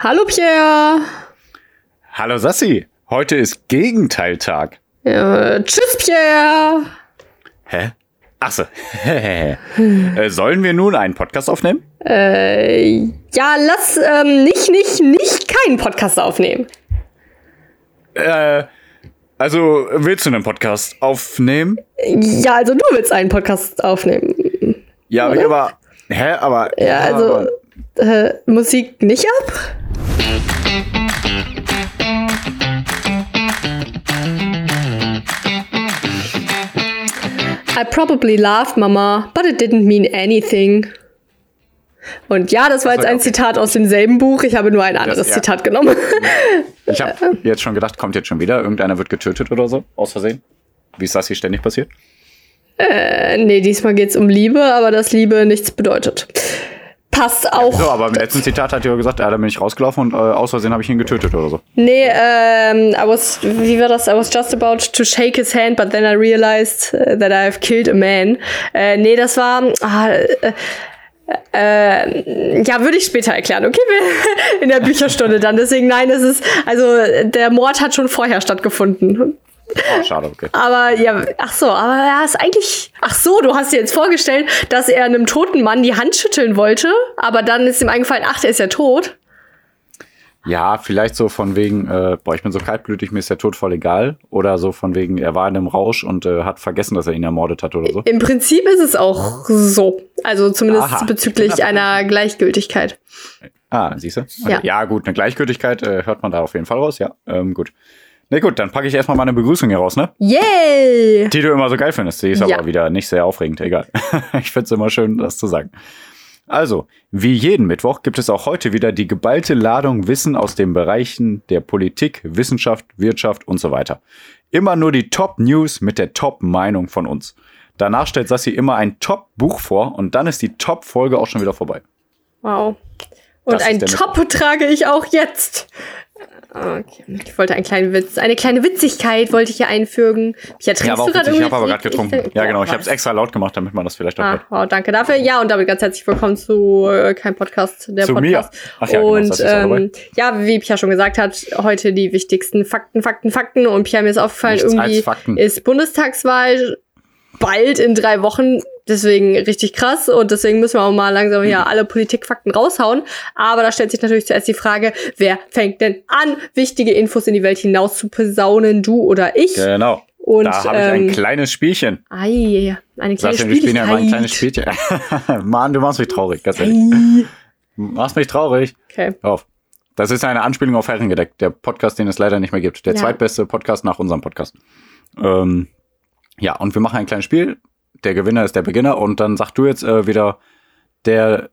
Hallo Pierre. Hallo Sassi. Heute ist Gegenteiltag. Ja, tschüss Pierre. Hä? Achso. äh, sollen wir nun einen Podcast aufnehmen? Äh, ja, lass ähm, nicht, nicht, nicht keinen Podcast aufnehmen. Äh, also willst du einen Podcast aufnehmen? Ja, also du willst einen Podcast aufnehmen. Ja, Oder? aber. Hä? Aber. Ja, also aber- äh, Musik nicht ab? I probably laughed, Mama, but it didn't mean anything. Und ja, das war jetzt ein. Zitat aus demselben Buch. Ich habe nur ein anderes ja. Zitat genommen. Ich habe jetzt schon gedacht, kommt jetzt schon wieder. Irgendeiner wird getötet oder so. Aus Versehen. Wie ist das hier ständig passiert? äh, nee, diesmal geht's um Liebe, aber dass Liebe nichts bedeutet. Passt auch. So, aber im letzten Zitat hat er gesagt, ja, da bin ich rausgelaufen und äh, aus Versehen habe ich ihn getötet oder so. Nee, ähm, I was, wie war das? I was just about to shake his hand, but then I realized uh, that I have killed a man. Äh, nee, das war, ah, äh, äh, ja, würde ich später erklären, okay? In der Bücherstunde dann. Deswegen, nein, es ist, also, der Mord hat schon vorher stattgefunden. Oh, schade, okay. Aber ja, ach so, aber er ist eigentlich. Ach so, du hast dir jetzt vorgestellt, dass er einem toten Mann die Hand schütteln wollte, aber dann ist ihm eingefallen, ach, der ist ja tot. Ja, vielleicht so von wegen, äh, boah, ich bin so kaltblütig, mir ist der Tod voll egal. Oder so von wegen, er war in einem Rausch und äh, hat vergessen, dass er ihn ermordet hat oder so. Im Prinzip ist es auch so. Also zumindest Aha. bezüglich einer Gleichgültigkeit. Ah, siehst du? Ja. ja, gut, eine Gleichgültigkeit äh, hört man da auf jeden Fall raus, ja. Ähm, gut. Na gut, dann packe ich erstmal meine Begrüßung hier raus, ne? Yay! Die du immer so geil findest. Die ist Ja. aber wieder nicht sehr aufregend, egal. ich find's immer schön, das zu sagen. Also, wie jeden Mittwoch gibt es auch heute wieder die geballte Ladung Wissen aus den Bereichen der Politik, Wissenschaft, Wirtschaft und so weiter. Immer nur die Top-News mit der Top-Meinung von uns. Danach stellt Sassi immer ein Top-Buch vor und dann ist die Top-Folge auch schon wieder vorbei. Wow. Und Das ist ein der Top trage ich auch jetzt. Okay. Ich wollte einen kleinen Witz, eine kleine Witzigkeit wollte ich hier einfügen. Ja, trinkst Ja, du gerade. Ich habe aber gerade getrunken. Ja, genau. Ich habe es extra laut gemacht, damit man das vielleicht auch Ah, hört. wow, danke dafür. Ja, und damit ganz herzlich willkommen zu äh, kein Podcast, der Zu mir. Podcast. Ach ja, genau, und auch ähm, ja, wie Pia schon gesagt hat, heute die wichtigsten Fakten, Fakten, Fakten. Und Pia mir ist aufgefallen, Nichts irgendwie ist Bundestagswahl bald in drei Wochen. Deswegen richtig krass und deswegen müssen wir auch mal langsam hier alle Politikfakten raushauen. Aber da stellt sich natürlich zuerst die Frage, wer fängt denn an, wichtige Infos in die Welt hinaus zu posaunen, du oder ich? Genau. Und da habe ich ein ähm, kleines Spielchen. Ei, eine kleine Sascha, wir spielen ja mal ein kleines Spieligkeit. Spielchen. Mann, du machst mich traurig, ganz ehrlich. Ei. Machst mich traurig. Okay. Hör auf. Das ist eine Anspielung auf Herrengedeck, der Podcast, den es leider nicht mehr gibt. Der Ja. zweitbeste Podcast nach unserem Podcast. Ähm, ja, und wir machen ein kleines Spiel. Der Gewinner ist der Beginner und dann sagst du jetzt äh, wieder, der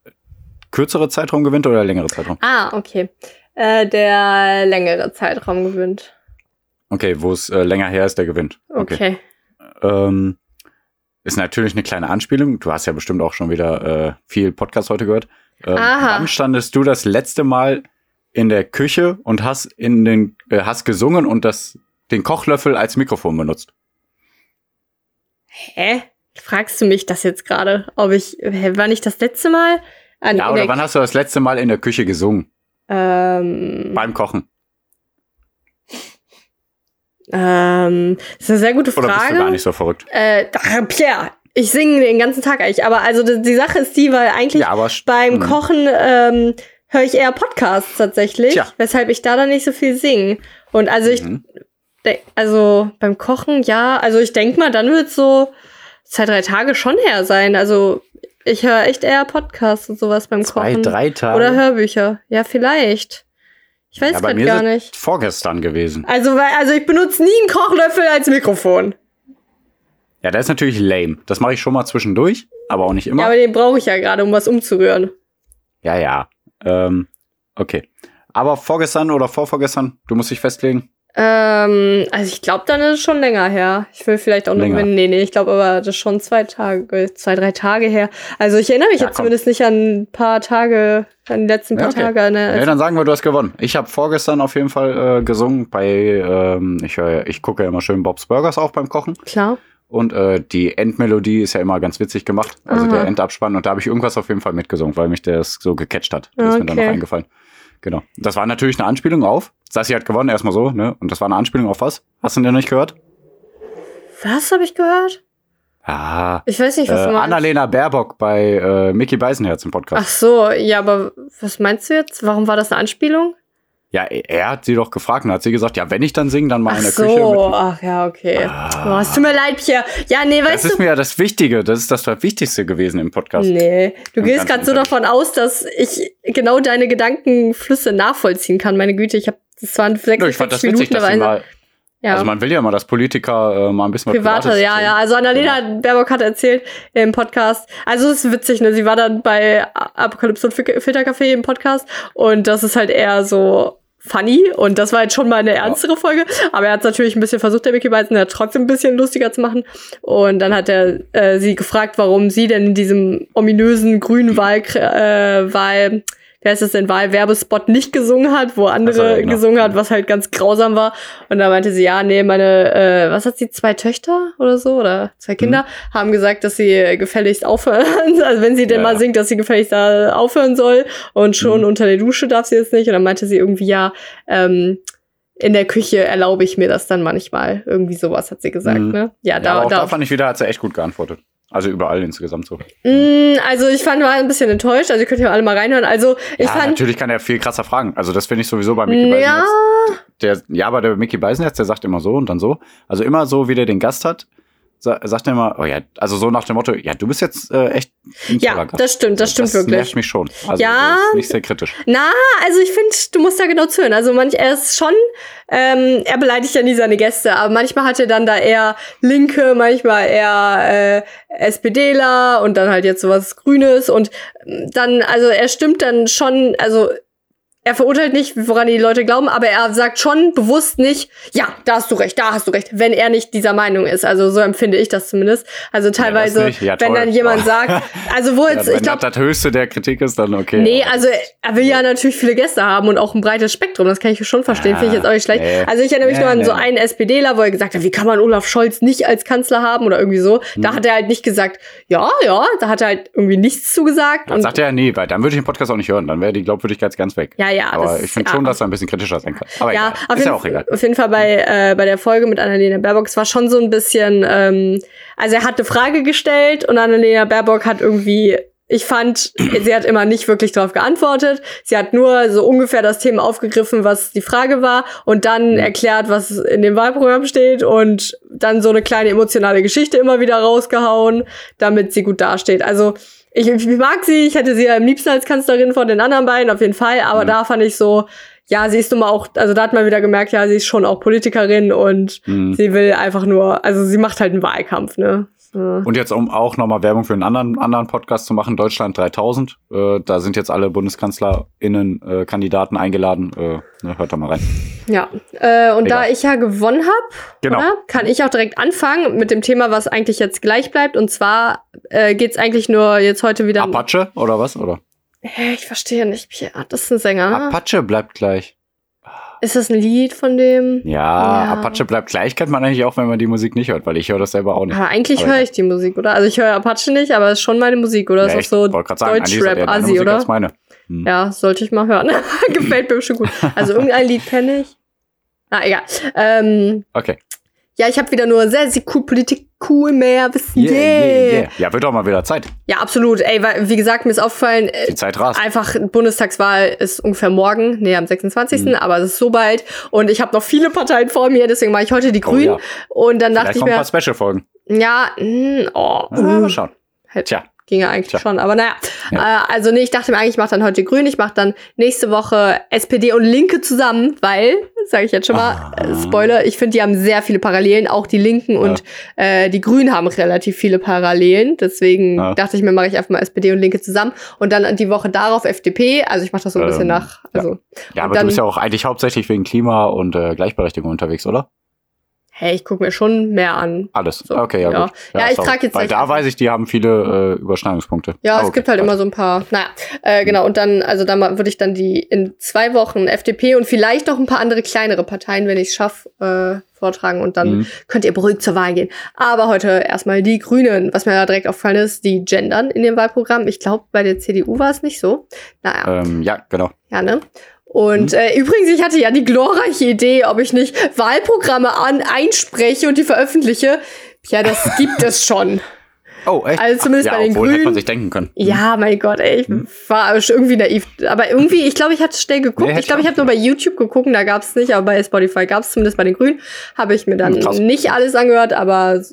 kürzere Zeitraum gewinnt oder der längere Zeitraum? Ah, okay. Äh, der längere Zeitraum gewinnt. Okay, wo es äh, länger her ist, der gewinnt. Okay. Ähm, ist natürlich eine kleine Anspielung. Du hast ja bestimmt auch schon wieder äh, viel Podcast heute gehört. Ähm, Aha. wann standest du das letzte Mal in der Küche und hast in den äh, hast gesungen und das den Kochlöffel als Mikrofon benutzt? Hä? Fragst du mich das jetzt gerade? Ob ich, wann ich das letzte Mal an, Ja, oder der, wann hast du das letzte Mal in der Küche gesungen? ähm, Beim Kochen? ähm, das ist eine sehr gute Oder bist du gar Frage. nicht so verrückt? Äh, ach, Pierre, ich singe den ganzen Tag eigentlich, aber also die, die Sache ist die, weil eigentlich Ja, beim Mhm. Kochen ähm, höre ich eher Podcasts tatsächlich, Tja. weshalb ich da dann nicht so viel singe. Und also ich, Mhm. also beim Kochen, ja, also ich denke mal, dann wird so zwei, drei Tage schon her sein. Also ich höre echt eher Podcasts und sowas beim Zwei, Kochen. drei Tage. Oder Hörbücher. Ja, vielleicht. Ich weiß ja, mir gar nicht. vorgestern gewesen. Also, weil, also ich benutze nie einen Kochlöffel als Mikrofon. Ja, das ist natürlich lame. Das mache ich schon mal zwischendurch, aber auch nicht immer. Ja, aber den brauche ich ja gerade, um was umzurühren. Ja, ja. Ähm, okay. Aber vorgestern oder vorvorgestern, du musst dich festlegen. Ähm, also ich glaube, dann ist es schon länger her. Ich will vielleicht auch noch Länger. Nee, nee, ich glaube aber, das ist schon zwei Tage, zwei, drei Tage her. Also ich erinnere mich Ja, jetzt komm. zumindest nicht an ein paar Tage, an die letzten paar Ja, okay. Tage. Ne? Ja, dann sagen wir, du hast gewonnen. Ich habe vorgestern auf jeden Fall äh, gesungen bei, ähm, ich, höre, ich gucke ja immer schön Bob's Burgers auch beim Kochen. Klar. Und äh, die Endmelodie ist ja immer ganz witzig gemacht. Also Aha. der Endabspann. Und da habe ich irgendwas auf jeden Fall mitgesungen, weil mich das so gecatcht hat. Das ist mir dann noch Okay. eingefallen. Genau. Das war natürlich eine Anspielung auf. Sassi hat gewonnen, erstmal so, ne? Und das war eine Anspielung auf was? Hast du denn nicht gehört? Was habe ich gehört? Ah. Ich weiß nicht, was Äh, du meinst. Annalena Baerbock bei äh, Mickey Beisenherz im Podcast. Ach so, ja, aber was meinst du jetzt? Warum war das eine Anspielung? Ja, er, hat sie doch gefragt und hat sie gesagt, ja, wenn ich dann singe, dann mal Ach in der so, Küche. Mit, ach ja, okay. Oh, es tut mir leid, Pierre. Ja, nee, das weißt ist du. mir ja das Wichtige. Das ist das Wichtigste gewesen im Podcast. Nee, du Im gehst gerade so davon aus, dass ich genau deine Gedankenflüsse nachvollziehen kann. Meine Güte, ich habe das waren Nö, 46 ich fand das Minuten witzig, dass sie mal, ja. also man will ja mal, dass Politiker äh, mal ein bisschen was Private, Privates ja, ja. Also Annalena Baerbock hat erzählt im Podcast, also es ist witzig, ne? Sie war dann bei Apokalypse und Fil- Filtercafé im Podcast und das ist halt eher so funny und das war jetzt schon mal eine ernstere Folge, aber er hat natürlich ein bisschen versucht, der Mickey Beisen hat trotzdem ein bisschen lustiger zu machen und dann hat er äh, sie gefragt, warum sie denn in diesem ominösen grünen Wahl, äh, Wahl wer ist es denn, Wahlwerbespot nicht gesungen hat, wo andere Ach so, ja, genau. gesungen hat, was halt ganz grausam war. Und da meinte sie, ja, nee, meine, äh, was hat sie, zwei Töchter oder so, oder zwei Kinder, Mhm. haben gesagt, dass sie äh, gefälligst aufhören, also wenn sie denn Ja, mal ja. singt, dass sie gefälligst da aufhören soll und schon Mhm. unter der Dusche darf sie jetzt nicht. Und dann meinte sie irgendwie, ja, ähm, in der Küche erlaube ich mir das dann manchmal. Irgendwie sowas hat sie gesagt, Mhm. ne? Ja, Ja, da, aber auch da, da fand ich wieder, hat sie echt gut geantwortet. Also überall insgesamt so. Mm, also ich fand, war ein bisschen enttäuscht. Also ihr könnt ja alle mal reinhören. Also ich ja, fand, natürlich kann er viel krasser fragen. Also das finde ich sowieso bei Mickey ja, Beisenherz. Der, ja, aber der Mickey Beisenherz, der sagt immer so und dann so. Also immer so, wie der den Gast hat, sagt er immer, oh ja, also so nach dem Motto, ja, du bist jetzt äh, echt ja, das stimmt, das stimmt das wirklich. nervt mich schon. Also Ja. das ist nicht sehr kritisch. Na, also ich finde, du musst da genau zuhören. Also manch, er ist schon, ähm, er beleidigt ja nie seine Gäste, aber manchmal hat er dann da eher Linke, manchmal eher äh, SPDler und dann halt jetzt sowas Grünes und dann, also er stimmt dann schon, also er verurteilt nicht, woran die Leute glauben, aber er sagt schon bewusst nicht, ja, da hast du recht, da hast du recht, wenn er nicht dieser Meinung ist. Also so empfinde ich das zumindest. Also teilweise, nicht. Ja, wenn dann jemand Oh. sagt, also wo Ja, jetzt, wenn ich glaube, das höchste der Kritik ist, dann okay. Nee, also er will ja natürlich viele Gäste haben und auch ein breites Spektrum. Das kann ich schon verstehen. Ja, Finde ich jetzt auch nicht schlecht. nee. Also ich erinnere mich Nee, nur an nee. so einen SPDler, wo er gesagt hat, wie kann man Olaf Scholz nicht als Kanzler haben oder irgendwie so. Da Hm. hat er halt nicht gesagt, ja, ja, da hat er halt irgendwie nichts zugesagt. Dann sagt er ja nie, weil dann würde ich den Podcast auch nicht hören. Dann wäre die Glaubwürdigkeit ganz weg. ja, ja, aber ich finde ja. schon, dass er ein bisschen kritischer sein kann. Aber ja, egal. auf ist jeden, ja auch egal. auf jeden Fall bei, äh, bei der Folge mit Annalena Baerbock, es war schon so ein bisschen, ähm, also er hat eine Frage gestellt und Annalena Baerbock hat irgendwie, ich fand, sie hat immer nicht wirklich darauf geantwortet. Sie hat nur so ungefähr das Thema aufgegriffen, was die Frage war und dann erklärt, was in dem Wahlprogramm steht und dann so eine kleine emotionale Geschichte immer wieder rausgehauen, damit sie gut dasteht. Also ich, ich mag sie, ich hätte sie ja am liebsten als Kanzlerin von den anderen beiden, auf jeden Fall, aber Mhm. da fand ich so, ja, sie ist nun mal auch, also da hat man wieder gemerkt, ja, sie ist schon auch Politikerin und Mhm. sie will einfach nur, also sie macht halt einen Wahlkampf, ne? So. Und jetzt, um auch nochmal Werbung für einen anderen, anderen Podcast zu machen, Deutschland 3000. Äh, da sind jetzt alle BundeskanzlerInnen äh, Kandidaten eingeladen. Äh, ne, hört da mal rein. Ja, äh, und da Egal. ich ja gewonnen habe, Genau. kann ich auch direkt anfangen mit dem Thema, was eigentlich jetzt gleich bleibt. Und zwar äh, geht's eigentlich nur jetzt heute wieder. Apache oder was? Oder? Ich verstehe nicht. Das ist ein Sänger. Apache bleibt gleich. Ist das ein Lied von dem? Ja, Ja. Apache bleibt gleich kennt man eigentlich auch, wenn man die Musik nicht hört, weil ich höre das selber auch nicht. Aber eigentlich höre ich die Musik, oder? Also ich höre Apache nicht, aber es ist schon meine Musik, oder? Ja, ist ich auch so Deutschrap-Assi, oder? als meine. Hm. Ja, sollte ich mal hören. Gefällt mir schon gut. Also irgendein Lied kenne ich. Na, egal. Ähm, Okay. ja, ich habe wieder nur sehr, sehr cool Politik, cool mehr wissen. Yeah, Yeah, yeah. Ja, wird auch mal wieder Zeit. Ja, absolut. Ey, weil, wie gesagt, mir ist aufgefallen, äh, Die Zeit rast. einfach Bundestagswahl ist ungefähr morgen, nee, am 26., Mhm. aber es ist so bald. Und ich habe noch viele Parteien vor mir, deswegen mache ich heute die Oh, Grünen. ja. Und dann dachte Vielleicht ich kommen ein mir, paar Special-Folgen. ja, mh, oh, Ja, mal uh, schauen. Hätte- Tja. Ginge eigentlich Tja. schon, aber naja. Ja. Äh, also nee, ich dachte mir eigentlich, ich mache dann heute Grün, ich mache dann nächste Woche SPD und Linke zusammen, weil, sage ich jetzt schon mal, Ah. Spoiler, ich finde, die haben sehr viele Parallelen, auch die Linken und äh, die Grünen haben relativ viele Parallelen. Deswegen Ja. dachte ich mir, mache ich einfach mal SPD und Linke zusammen und dann die Woche darauf FDP. Also ich mache das so ein bisschen Ähm, nach. Also, Ja, aber dann- du bist ja auch eigentlich hauptsächlich wegen Klima und äh, Gleichberechtigung unterwegs, oder? Hey, ich gucke mir schon mehr an. Alles. So, okay, ja, ja. gut. Ja, ich sorry. trag jetzt Weil da weiß ich, die haben viele äh, Überschneidungspunkte. Ja, Ah, es okay, gibt halt passt. immer so ein paar, naja, äh, genau, und dann, also dann würde ich dann die in zwei Wochen FDP und vielleicht noch ein paar andere kleinere Parteien, wenn ich es schaffe, äh, vortragen und dann Mhm. könnt ihr beruhigt zur Wahl gehen. Aber heute erstmal die Grünen, was mir da direkt aufgefallen ist, die gendern in dem Wahlprogramm. Ich glaube, bei der CDU war es nicht so. Naja, Ähm, ja, genau. ja, ne? Und Mhm. äh, übrigens, ich hatte ja die glorreiche Idee, ob ich nicht Wahlprogramme an einspreche und die veröffentliche. Ja, das gibt es schon. Oh, echt? Also zumindest ja, bei den obwohl, hätte man Grünen. sich denken können. Ja, mein Gott, ey, ich war aber schon irgendwie naiv. Aber irgendwie, ich glaube, ich hatte schnell geguckt. Nee, ich glaube, ich habe nur bei YouTube geguckt, da gab es nicht, aber bei Spotify gab es zumindest bei den Grünen. Habe ich mir dann Hm, krass. nicht alles angehört, aber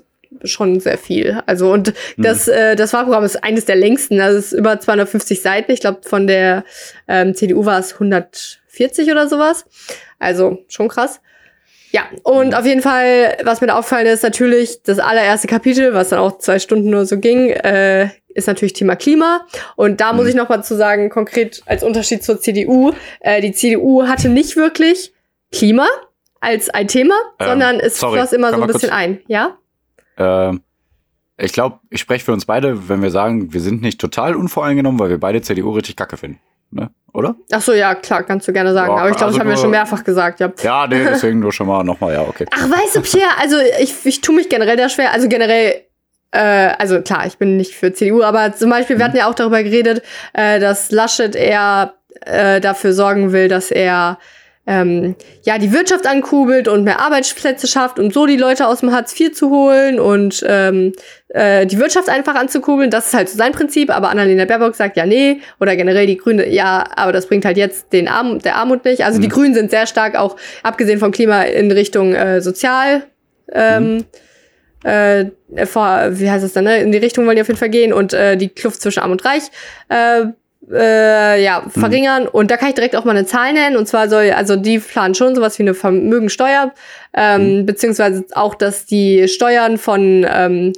schon sehr viel. Also und Mhm. das, äh, das Wahlprogramm ist eines der längsten. Also es ist über 250 Seiten. Ich glaube, von der ähm, CDU war es 140 oder sowas. Also schon krass. Ja, und auf jeden Fall, was mir da auffallen ist, natürlich das allererste Kapitel, was dann auch zwei Stunden nur so ging, äh, ist natürlich Thema Klima. Und da muss Mhm. ich noch mal zu sagen, konkret als Unterschied zur CDU, äh, die CDU hatte nicht wirklich Klima als ein Thema, Ähm, sondern es sorry, floss immer so ein bisschen ein. Ja? Ähm, ich glaube, ich spreche für uns beide, wenn wir sagen, wir sind nicht total unvoreingenommen, weil wir beide CDU richtig kacke finden. Ne? Oder? Ach so, ja, klar, kannst du gerne sagen. Ja, Aber ich glaube, also das haben wir schon mehrfach gesagt, ja. Ja, nee, deswegen nur schon mal nochmal, ja, okay. Ach, weißt du, Pierre, also ich, ich tue mich generell da schwer. Also generell, äh, also klar, ich bin nicht für CDU, aber zum Beispiel, wir hatten ja auch darüber geredet, äh, dass Laschet eher äh, dafür sorgen will, dass er ähm, ja die Wirtschaft ankurbelt und mehr Arbeitsplätze schafft, um so die Leute aus dem Hartz IV zu holen und ähm, äh, die Wirtschaft einfach anzukurbeln. Das ist halt so sein Prinzip. Aber Annalena Baerbock sagt ja nee oder generell die Grüne ja, aber das bringt halt jetzt den Arm der Armut nicht. Also die Mhm. Grünen sind sehr stark auch abgesehen vom Klima in Richtung äh, sozial. Ähm, äh, vor, wie heißt es dann, ne? In die Richtung wollen die auf jeden Fall gehen und äh, die Kluft zwischen Arm und Reich äh, äh, ja, verringern. Und da kann ich direkt auch mal eine Zahl nennen. Und zwar soll, also die planen schon sowas wie eine Vermögensteuer, ähm, beziehungsweise auch, dass die Steuern von ähm,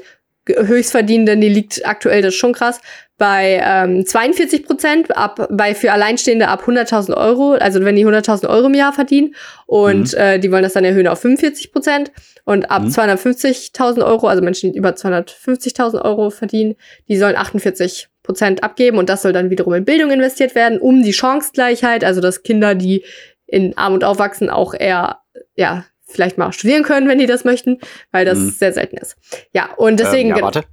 Höchstverdienenden, die liegt aktuell, das ist schon krass, bei ähm, 42 Prozent, ab, bei für Alleinstehende ab 100.000 Euro, also wenn die 100.000 Euro im Jahr verdienen. Und Mhm. äh, die wollen das dann erhöhen auf 45 Prozent. Und ab Mhm. 250.000 Euro, also Menschen, die über 250.000 Euro verdienen, die sollen 48 Prozent abgeben. Und das soll dann wiederum in Bildung investiert werden, um die Chancengleichheit, also dass Kinder, die in Armut aufwachsen, auch eher, ja, vielleicht mal studieren können, wenn die das möchten, weil das Mhm. sehr selten ist. Ja, und deswegen, ähm, ja, warte.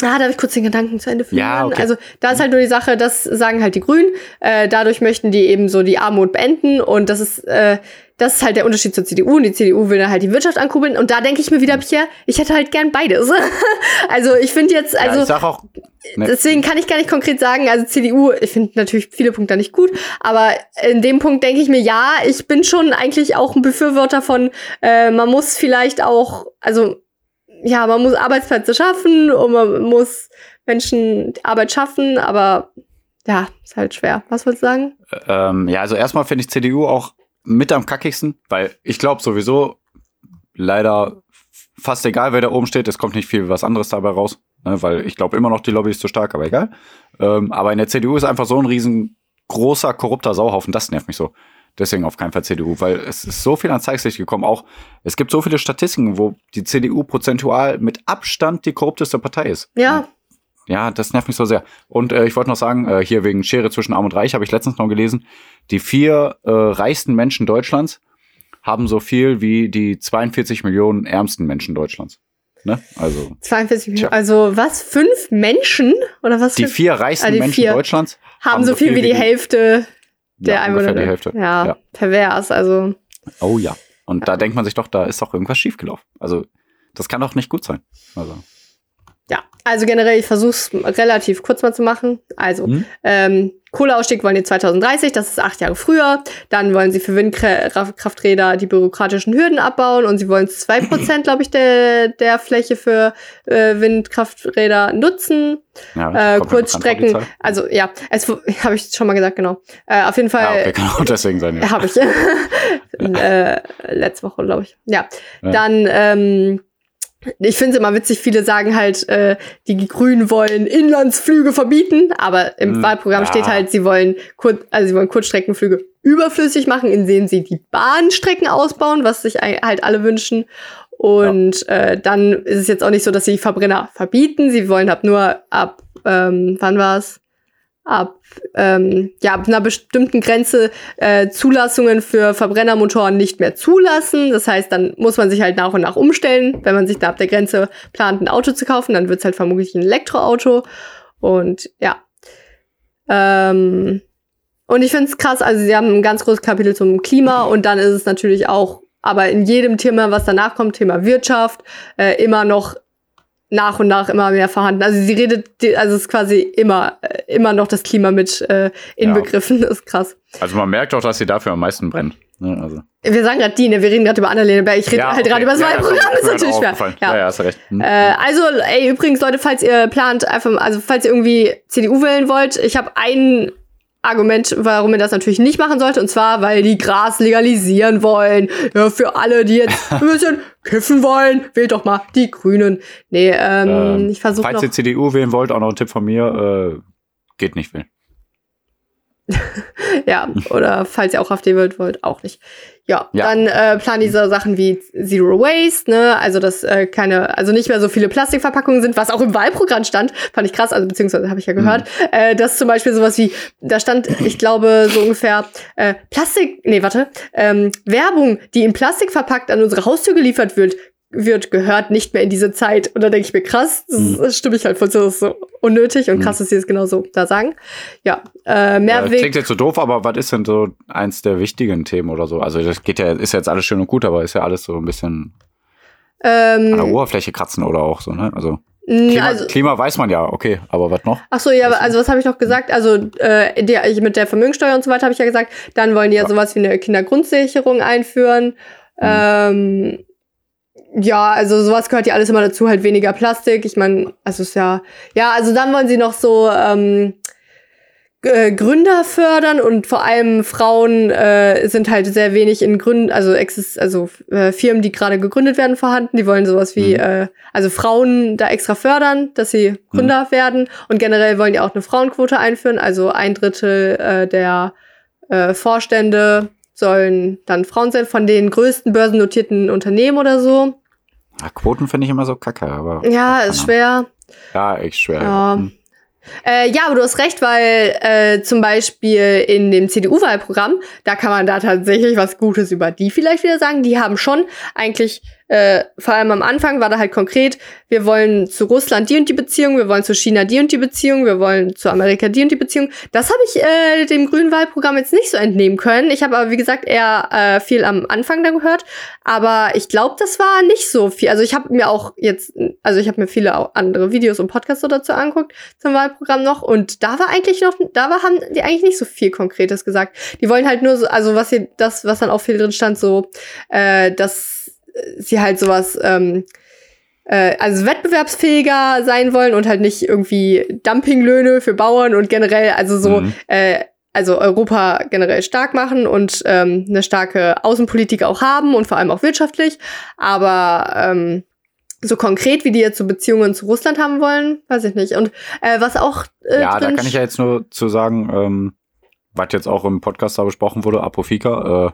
Ah, darf ich kurz den Gedanken zu Ende führen? Ja, okay. Also da ist halt nur die Sache, das sagen halt die Grünen. Äh, dadurch möchten die eben so die Armut beenden und das ist äh, das ist halt der Unterschied zur CDU. Und die CDU will dann halt die Wirtschaft ankurbeln. Und da denke ich mir wieder, Pierre, ich hätte halt gern beides. also ich finde jetzt, ja, also ich sag auch, ne, deswegen kann ich gar nicht konkret sagen, also CDU, ich finde natürlich viele Punkte nicht gut, aber in dem Punkt denke ich mir, ja, ich bin schon eigentlich auch ein Befürworter von, äh, man muss vielleicht auch, also ja, man muss Arbeitsplätze schaffen und man muss Menschen Arbeit schaffen, aber ja, ist halt schwer. Was wolltest du sagen? ähm, ja, also erstmal finde ich CDU auch mit am kackigsten, weil ich glaube sowieso leider fast egal, wer da oben steht, es kommt nicht viel was anderes dabei raus, ne, weil ich glaube immer noch, die Lobby ist zu stark, aber egal. Ähm, aber in der CDU ist einfach so ein riesengroßer, korrupter Sauhaufen, das nervt mich so. Deswegen auf keinen Fall CDU, weil es ist so viel ans Tageslicht gekommen. Auch es gibt so viele Statistiken, wo die CDU prozentual mit Abstand die korrupteste Partei ist. Ja, Ja, das nervt mich so sehr. Und äh, ich wollte noch sagen, äh, hier wegen Schere zwischen Arm und Reich habe ich letztens noch gelesen, die vier äh, reichsten Menschen Deutschlands haben so viel wie die 42 Millionen ärmsten Menschen Deutschlands. Ne? Also 42 Tja. Millionen. Also was? Fünf Menschen? Oder was? die vier reichsten Ah, die Menschen vier. Deutschlands haben so viel wie die Hälfte der ja, Einwohner. die Hälfte. Ja, Ja. pervers. Also Oh ja. Und da denkt man sich doch, da ist doch irgendwas schiefgelaufen. Also das kann doch nicht gut sein. Also Ja, also generell, ich versuche es relativ kurz mal zu machen. Also, Mhm. ähm, Kohleausstieg wollen die 2030, das ist acht Jahre früher. Dann wollen sie für Windkrafträder die bürokratischen Hürden abbauen und sie wollen zwei Prozent, glaube ich, der, der Fläche für äh, Windkrafträder nutzen. ja, Äh, Kurzstrecken, also ja, es habe ich schon mal gesagt, genau. Äh, auf jeden Ja, Fall okay, genau, deswegen sein ja. habe ich. äh, letzte Woche, glaube ich. Ja. Ja. Dann, ähm, ich finde es immer witzig, viele sagen halt, äh, die Grünen wollen Inlandsflüge verbieten, aber im Hm, Wahlprogramm ja. steht halt, sie wollen Kur also sie wollen Kurzstreckenflüge überflüssig machen, indem sie die Bahnstrecken ausbauen, was sich halt alle wünschen. Und äh, dann ist es jetzt auch nicht so, dass sie Verbrenner verbieten. Sie wollen halt nur ab, ähm, wann war's? Ab, ähm, ja, ab einer bestimmten Grenze äh, Zulassungen für Verbrennermotoren nicht mehr zulassen. Das heißt, dann muss man sich halt nach und nach umstellen. Wenn man sich da ab der Grenze plant, ein Auto zu kaufen, dann wird's halt vermutlich ein Elektroauto. Und ja. Ähm, Und ich finde es krass, also sie haben ein ganz großes Kapitel zum Klima und dann ist es natürlich auch, aber in jedem Thema, was danach kommt, Thema Wirtschaft, äh, immer noch nach und nach immer mehr vorhanden. Also sie redet, also es ist quasi immer, äh, immer noch das Klima mit äh, inbegriffen. Ja. Das ist krass. Also man merkt auch, dass sie dafür am meisten brennt. Ne? Also. Wir sagen gerade die, ne? wir reden gerade über Annalena Berg. Ich rede ja, halt okay. gerade über das ja, Wahlprogramm, ist natürlich schwer. Ja. ja, hast du recht. Hm. Äh, also, ey, übrigens, Leute, falls ihr plant, einfach, also falls ihr irgendwie CDU wählen wollt, ich habe einen Argument, warum ihr das natürlich nicht machen sollte, und zwar, weil die Gras legalisieren wollen. Ja, für alle, die jetzt ein bisschen kiffen wollen, wählt doch mal die Grünen. Nee, ähm, ähm ich versuche Falls ihr CDU wählen wollt, auch noch ein Tipp von mir, äh, geht nicht wählen. ja, oder falls ihr auch AfD wollt, wollt, auch nicht. Ja, ja. dann äh, planen diese Sachen wie Zero Waste, ne, also dass äh, keine, also nicht mehr so viele Plastikverpackungen sind, was auch im Wahlprogramm stand, fand ich krass, also beziehungsweise habe ich ja gehört, mhm. äh, dass zum Beispiel sowas wie, da stand, ich glaube, so ungefähr äh, Plastik, nee, warte, ähm, Werbung, die in Plastik verpackt an unsere Haustür geliefert wird, wird, gehört nicht mehr in diese Zeit. Und da denke ich mir, krass, das, mhm. das stimme ich halt voll, das ist so unnötig und mhm. krass, dass sie es genauso da sagen. Ja, äh, Mehrweg. Ja, klingt jetzt so doof, aber was ist denn so eins der wichtigen Themen oder so? Also das geht ja, ist jetzt alles schön und gut, aber ist ja alles so ein bisschen ähm, an der Oberfläche kratzen oder auch so, ne? Also Klima, also, Klima weiß man ja, okay, aber was noch? Ach so, ja, also was habe ich noch gesagt? Also äh, der, mit der Vermögensteuer und so weiter habe ich ja gesagt, dann wollen die ja, ja. sowas wie eine Kindergrundsicherung einführen. Mhm. Ähm, ja, also sowas gehört ja alles immer dazu, halt weniger Plastik. Ich meine, also ist ja, ja, also dann wollen sie noch so ähm, äh, Gründer fördern und vor allem Frauen äh, sind halt sehr wenig in Gründen, also exist also äh, Firmen, die gerade gegründet werden, vorhanden. Die wollen sowas wie, mhm. äh, also Frauen da extra fördern, dass sie Gründer mhm. werden und generell wollen die auch eine Frauenquote einführen, also ein Drittel äh, der äh, Vorstände sollen dann Frauen sein von den größten börsennotierten Unternehmen oder so. Ja, Quoten finde ich immer so kacke, aber. Ja, ist schwer. Ja, echt schwer. Ja. Hm. Äh, ja, aber du hast recht, weil äh, zum Beispiel in dem CDU-Wahlprogramm, da kann man da tatsächlich was Gutes über die vielleicht wieder sagen. Die haben schon eigentlich äh, vor allem am Anfang war da halt konkret, wir wollen zu Russland die und die Beziehung, wir wollen zu China die und die Beziehung, wir wollen zu Amerika die und die Beziehung. Das habe ich äh, dem grünen Wahlprogramm jetzt nicht so entnehmen können. Ich habe aber, wie gesagt, eher äh, viel am Anfang da gehört. Aber ich glaube, das war nicht so viel. Also ich habe mir auch jetzt, also ich habe mir viele andere Videos und Podcasts so dazu angeguckt zum Wahlprogramm noch. Und da war eigentlich noch, da war, haben die eigentlich nicht so viel Konkretes gesagt. Die wollen halt nur so, also was hier, das, was dann auch viel drin stand, so, äh, dass sie halt sowas, ähm, äh, also wettbewerbsfähiger sein wollen und halt nicht irgendwie Dumpinglöhne für Bauern und generell, also so, mhm. äh, also Europa generell stark machen und ähm, eine starke Außenpolitik auch haben und vor allem auch wirtschaftlich. Aber ähm, so konkret, wie die jetzt so Beziehungen zu Russland haben wollen, weiß ich nicht. Und äh, was auch. Äh, ja, da kann ich ja jetzt nur zu sagen, ähm, was jetzt auch im Podcast da besprochen wurde, Apofika, äh,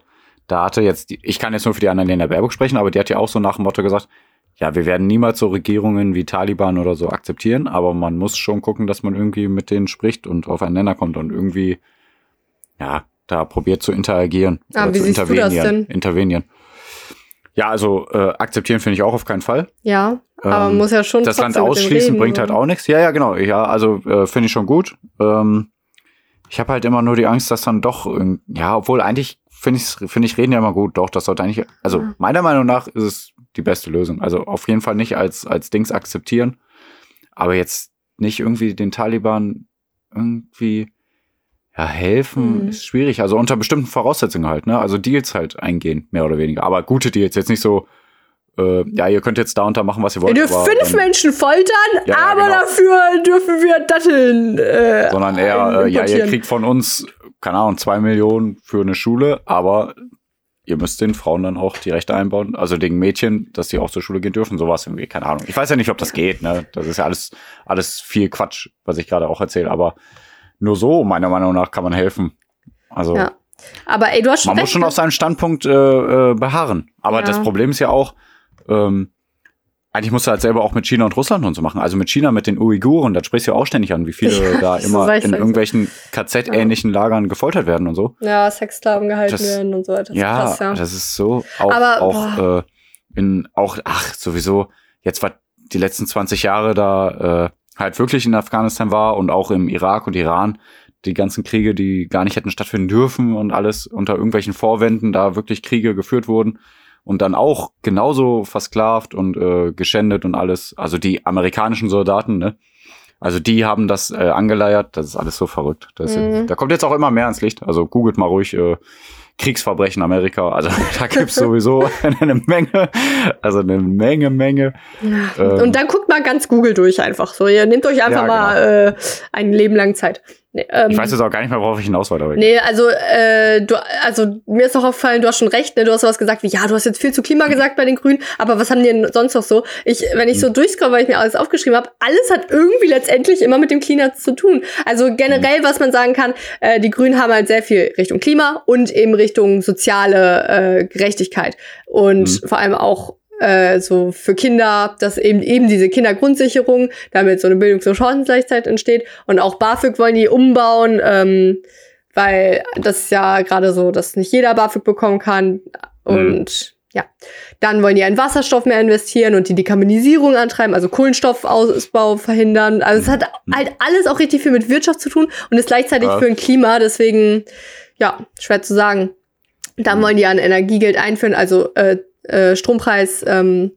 da hatte jetzt, die, ich kann jetzt nur für die Annalena Baerbock sprechen, aber die hat ja auch so nach dem Motto gesagt, ja, wir werden niemals so Regierungen wie Taliban oder so akzeptieren, aber man muss schon gucken, dass man irgendwie mit denen spricht und auf einen Nenner kommt und irgendwie, ja, da probiert zu interagieren. Ah, wie zu siehst intervenieren, du das denn? Intervenieren. Ja, also äh, akzeptieren finde ich auch auf keinen Fall. Ja, aber man ähm, muss ja schon das Land ausschließen bringt halt auch nichts. Ja, ja, genau. Ja, also äh, finde ich schon gut. Ähm, ich habe halt immer nur die Angst, dass dann doch, ja, obwohl eigentlich finde ich, finde ich, reden ja immer gut. Doch, das sollte eigentlich, also ja. meiner Meinung nach ist es die beste Lösung. Also auf jeden Fall nicht als, als Dings akzeptieren, aber jetzt nicht irgendwie den Taliban irgendwie ja, helfen mhm. ist schwierig. Also unter bestimmten Voraussetzungen halt, ne? Also Deals halt eingehen, mehr oder weniger. Aber gute Deals, jetzt nicht so, äh, ja, ihr könnt jetzt da und da machen, was ihr wollt. Ihr dürft fünf dann, Menschen foltern, ja, aber genau. dafür dürfen wir Datteln. Äh, Sondern eher, äh, ja, ihr kriegt von uns keine Ahnung, zwei Millionen für eine Schule, aber ihr müsst den Frauen dann auch die Rechte einbauen, also den Mädchen, dass die auch zur Schule gehen dürfen, sowas irgendwie, keine Ahnung. Ich weiß ja nicht, ob das geht, ne? Das ist ja alles, alles viel Quatsch, was ich gerade auch erzähle, aber nur so, meiner Meinung nach, kann man helfen. Also. Ja. Aber ey, du hast schon Man recht, muss schon auf seinen Standpunkt äh, äh, beharren. Aber ja. das Problem ist ja auch, ähm, eigentlich musst du halt selber auch mit China und Russland und so machen. Also mit China, mit den Uiguren, da sprichst du ja auch ständig an, wie viele ja, da immer in irgendwelchen KZ-ähnlichen Lagern gefoltert werden und so. Ja, Sexsklaven gehalten das, werden und so weiter. Ja, krass, ja, das ist so auch, Aber, auch äh, in auch, ach, sowieso, jetzt war die letzten 20 Jahre da äh, halt wirklich in Afghanistan war und auch im Irak und Iran, die ganzen Kriege, die gar nicht hätten stattfinden dürfen und alles unter irgendwelchen Vorwänden da wirklich Kriege geführt wurden und dann auch genauso versklavt und äh, geschändet und alles. Also die amerikanischen Soldaten, ne? Also die haben das äh, angeleiert. Das ist alles so verrückt. Das, Mhm. Da kommt jetzt auch immer mehr ans Licht. Also googelt mal ruhig äh, Kriegsverbrechen Amerika. Also da gibt's sowieso eine Menge, also eine Menge, Menge. Ja. Ähm. und dann guckt mal ganz Google durch einfach. So, ihr nehmt euch einfach Ja, mal äh, ein Leben lang Zeit. Nee, ähm, Ich weiß jetzt auch gar nicht mehr, worauf ich hinaus wollte. Nee, also, äh, du, also mir ist noch aufgefallen, du hast schon recht, ne? Du hast sowas gesagt wie, ja, du hast jetzt viel zu Klima gesagt bei den Grünen, aber was haben die denn sonst noch so? Ich, wenn ich so durchscroll, weil ich mir alles aufgeschrieben habe, alles hat irgendwie letztendlich immer mit dem Klima zu tun. Also generell, was man sagen kann, äh, die Grünen haben halt sehr viel Richtung Klima und eben Richtung soziale äh, Gerechtigkeit. Und Mhm. vor allem auch äh, so für Kinder, dass eben eben diese Kindergrundsicherung, damit so eine Bildungs- und Chancengleichheit entsteht. Und auch BAföG wollen die umbauen, ähm, weil das ist ja gerade so, dass nicht jeder BAföG bekommen kann. Und ja, dann wollen die in Wasserstoff mehr investieren und die Dekarbonisierung antreiben, also Kohlenstoffausbau verhindern. Also es hat halt alles auch richtig viel mit Wirtschaft zu tun und ist gleichzeitig Ja. für ein Klima, deswegen, ja, schwer zu sagen. Dann wollen die ein Energiegeld einführen, also äh, äh, Strompreis, ähm,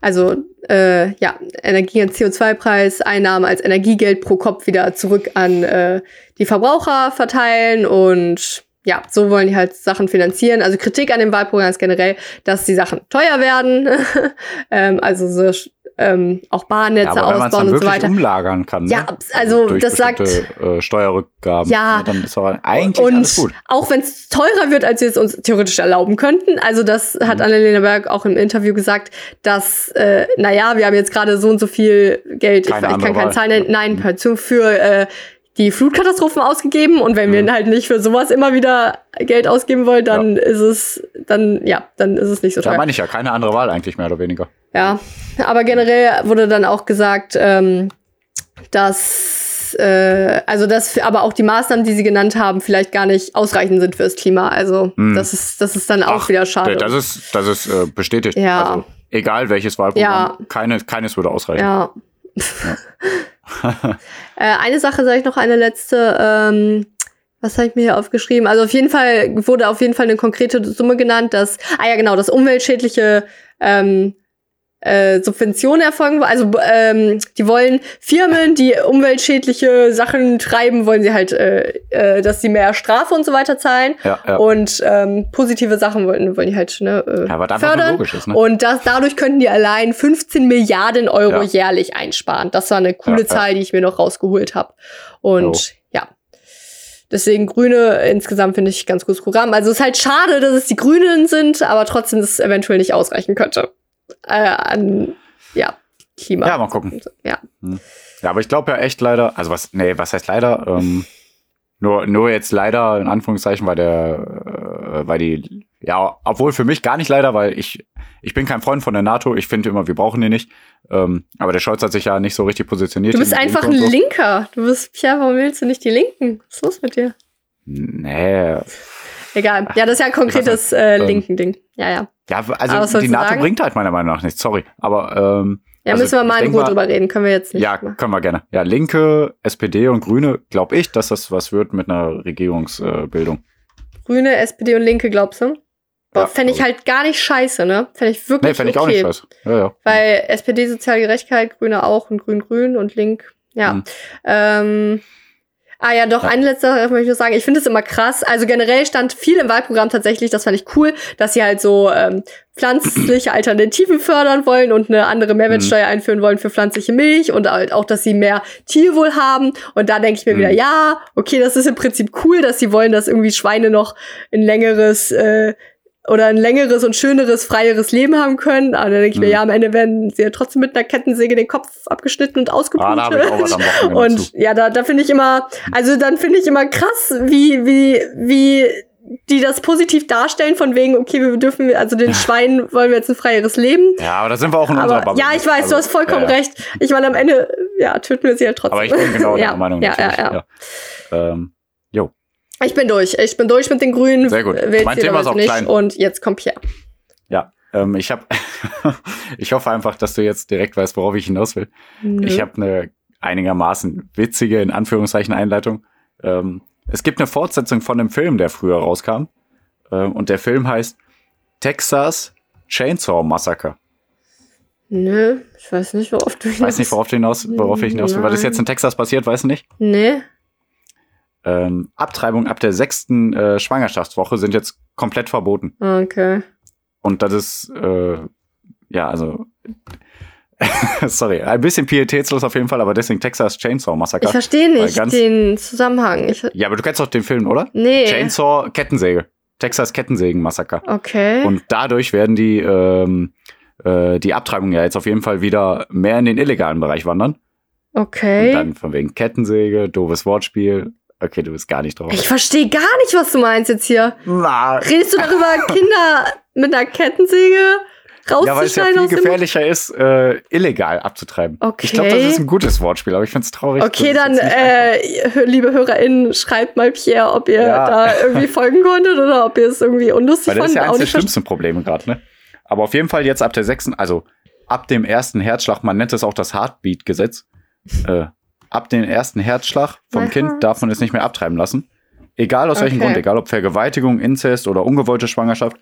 also äh, ja, Energie- und CO2-Preis, Einnahmen als Energiegeld pro Kopf wieder zurück an äh, die Verbraucher verteilen und ja, so wollen die halt Sachen finanzieren. Also Kritik an dem Wahlprogramm ist generell, dass die Sachen teuer werden, ähm, also so ähm, auch Bahnnetze Ja, ausbauen und so weiter. umlagern kann, Ja, ne? also durch das sagt- äh, Steuerrückgaben, Ja. ne, dann ist aber eigentlich alles Und gut. auch wenn es teurer wird, als wir es uns theoretisch erlauben könnten. Also das hat Mhm. Annalena Berg auch im Interview gesagt, dass, äh, naja, wir haben jetzt gerade so und so viel Geld, ich, Keine ich andere kann keine. Zahlen nennen, nein, Mhm. für äh, die Flutkatastrophen ausgegeben. Und wenn Mhm. wir halt nicht für sowas immer wieder Geld ausgeben wollen, dann ist es, dann, ja, dann ist es nicht so Da teuer. meine ich ja keine andere Wahl eigentlich mehr oder weniger. Ja, aber generell wurde dann auch gesagt, ähm, dass äh, also dass aber auch die Maßnahmen, die sie genannt haben, vielleicht gar nicht ausreichend sind fürs Klima. Also Hm. das ist das ist dann auch Ach, wieder schade. Das ist, das ist äh, bestätigt. Ja. Also, egal welches Wahlprogramm, Ja. keine, keines würde ausreichen. ja. äh, eine Sache sage ich noch, eine letzte. Ähm, was habe ich mir hier aufgeschrieben? Also auf jeden Fall wurde auf jeden Fall eine konkrete Summe genannt, dass, ah ja genau, dass umweltschädliche ähm, äh, Subventionen erfolgen. Also ähm, die wollen Firmen, die umweltschädliche Sachen treiben, wollen sie halt, äh, äh, dass sie mehr Strafe und so weiter zahlen. Ja, ja. Und ähm, positive Sachen wollen, wollen die halt ne, äh, Ja, was fördern. logisch ist, ne? Und das, dadurch könnten die allein 15 Milliarden Euro Ja. jährlich einsparen. Das war eine coole Ja. Zahl, die ich mir noch rausgeholt habe. Und Jo. ja. Deswegen Grüne insgesamt finde ich ganz gutes Programm. Also es ist halt schade, dass es die Grünen sind, aber trotzdem, dass es eventuell nicht ausreichen könnte. Äh, an, ja, Klima. Ja, mal gucken. Ja. Ja, aber ich glaube ja echt leider, also was, nee, was heißt leider? Ähm, nur, nur jetzt leider, in Anführungszeichen, weil der, äh, weil die, ja, obwohl für mich gar nicht leider, weil ich, ich bin kein Freund von der NATO, ich finde immer, wir brauchen die nicht. Ähm, aber der Scholz hat sich ja nicht so richtig positioniert. Du bist einfach ein so. Linker. Du bist, Pierre, warum willst du nicht die Linken? Was ist los mit dir? Nee. Egal. Ja, das ist ja ein konkretes äh, Ähm, Linken-Ding. Ja, ja. Ja, also sollst die NATO sagen? bringt halt meiner Meinung nach nichts, sorry. Aber ähm, Ja, also müssen wir mal in Ruhe drüber reden. Können wir jetzt nicht. Ja, machen. können wir gerne. Ja, Linke, SPD und Grüne, glaube ich, dass das was wird mit einer Regierungsbildung. Grüne, SPD und Linke, glaubst du? Boah, Ja, fände ich halt gar nicht scheiße, ne? Fände ich wirklich nee, fände ich okay. auch nicht scheiße. Ja, ja. Weil SPD soziale Gerechtigkeit, Grüne auch und Grün-Grün und Link, ja. Mhm. Ähm, ah ja, doch, Ja. eine letzte Sache möchte ich noch sagen. Ich finde es immer krass. Also generell stand viel im Wahlprogramm tatsächlich, das fand ich cool, dass sie halt so ähm, pflanzliche Alternativen fördern wollen und eine andere Mehrwertsteuer Mhm. einführen wollen für pflanzliche Milch und halt auch, dass sie mehr Tierwohl haben. Und da denke ich mir Mhm. wieder, ja, okay, das ist im Prinzip cool, dass sie wollen, dass irgendwie Schweine noch ein längeres äh, oder ein längeres und schöneres, freieres Leben haben können. Aber dann denke ich mir, Mhm. ja, am Ende werden sie ja trotzdem mit einer Kettensäge den Kopf abgeschnitten und Ah, ausgeblutet. Wochenende und zu. ja, da, da finde ich immer, also dann finde ich immer krass, wie, wie, wie die das positiv darstellen, von wegen, okay, wir dürfen, also den Schweinen wollen wir jetzt ein freieres Leben. Ja, aber da sind wir auch in unserer Aber Bubble. ja, ich weiß, Also, du hast vollkommen ja, ja. recht. Ich meine, am Ende, ja, töten wir sie halt trotzdem. Aber ich bin genau ja, der Meinung. Ja, natürlich. ja, ja. Ähm. Ich bin durch. Ich bin durch mit den Grünen. Sehr gut. Wählt Mein Thema ist auch nicht. klein. Und jetzt kommt Pierre. Ja. Ähm, ich habe, ich hoffe einfach, dass du jetzt direkt weißt, worauf ich hinaus will. Mhm. Ich habe eine einigermaßen witzige, in Anführungszeichen, Einleitung. Ähm, es gibt eine Fortsetzung von einem Film, der früher rauskam. Ähm, und der Film heißt Texas Chainsaw Massacre. Nö, ich weiß nicht, worauf du Ich weiß nicht, worauf, du hinaus, worauf ich hinaus will. Weil das jetzt in Texas passiert, weißt du nicht? Nee. Ähm, Abtreibung ab der sechsten äh, Schwangerschaftswoche sind jetzt komplett verboten. Okay. Und das ist, äh, ja, also, sorry, ein bisschen pietätslos auf jeden Fall, aber deswegen Texas Chainsaw Massacre. Ich verstehe nicht ganz- den Zusammenhang. Ich, ja, aber du kennst doch den Film, oder? nee. Chainsaw Kettensäge. Texas Kettensägen-Massaker. Okay. Und dadurch werden die, ähm, äh, die Abtreibungen ja jetzt auf jeden Fall wieder mehr in den illegalen Bereich wandern. Und okay. dann von wegen Kettensäge, doofes Wortspiel. Okay, du bist gar nicht drauf. Ich verstehe gar nicht, was du meinst jetzt hier. Na, Redest du darüber, Kinder mit einer Kettensäge ja, weil es ja rauszuschneiden viel gefährlicher ist, äh, illegal abzutreiben. Okay. Ich glaube, das ist ein gutes Wortspiel, aber ich finde es traurig. Okay, dann, äh, liebe HörerInnen, schreibt mal Pierre, ob ihr Ja. da irgendwie folgen konntet oder ob ihr es irgendwie unlustig Weil das ist fandet. ja eines Auch der schlimmsten Probleme gerade, ne? Aber auf jeden Fall jetzt ab der sechsten, also ab dem ersten Herzschlag, man nennt es auch das Heartbeat-Gesetz. Äh, ab dem ersten Herzschlag vom Kind darf man es nicht mehr abtreiben lassen. Egal aus welchem Okay. Grund, egal ob Vergewaltigung, Inzest oder ungewollte Schwangerschaft.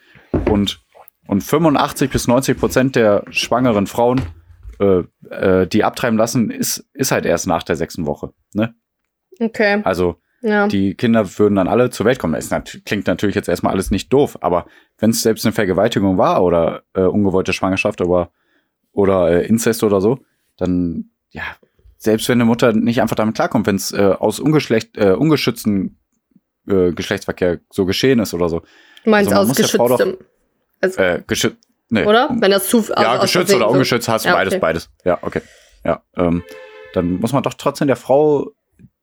Und, und 85 bis 90 Prozent der schwangeren Frauen, äh, äh, die abtreiben lassen, ist, ist halt erst nach der sechsten Woche. Ne? Okay, Also ja. die Kinder würden dann alle zur Welt kommen. Das klingt natürlich jetzt erstmal alles nicht doof, aber wenn es selbst eine Vergewaltigung war oder äh, ungewollte Schwangerschaft oder, oder äh, Inzest oder so, dann, ja, selbst wenn eine Mutter nicht einfach damit klarkommt, wenn es äh, aus ungeschlecht, äh, ungeschützten äh, Geschlechtsverkehr so geschehen ist oder so. Du meinst also aus Frau doch- geschütztem, also, Äh, geschützt. Nee. oder? Wenn das zu also ja, geschützt oder so- ungeschützt hast du Ja, beides, okay. beides. Ja, okay. Ja, ähm, dann muss man doch trotzdem der Frau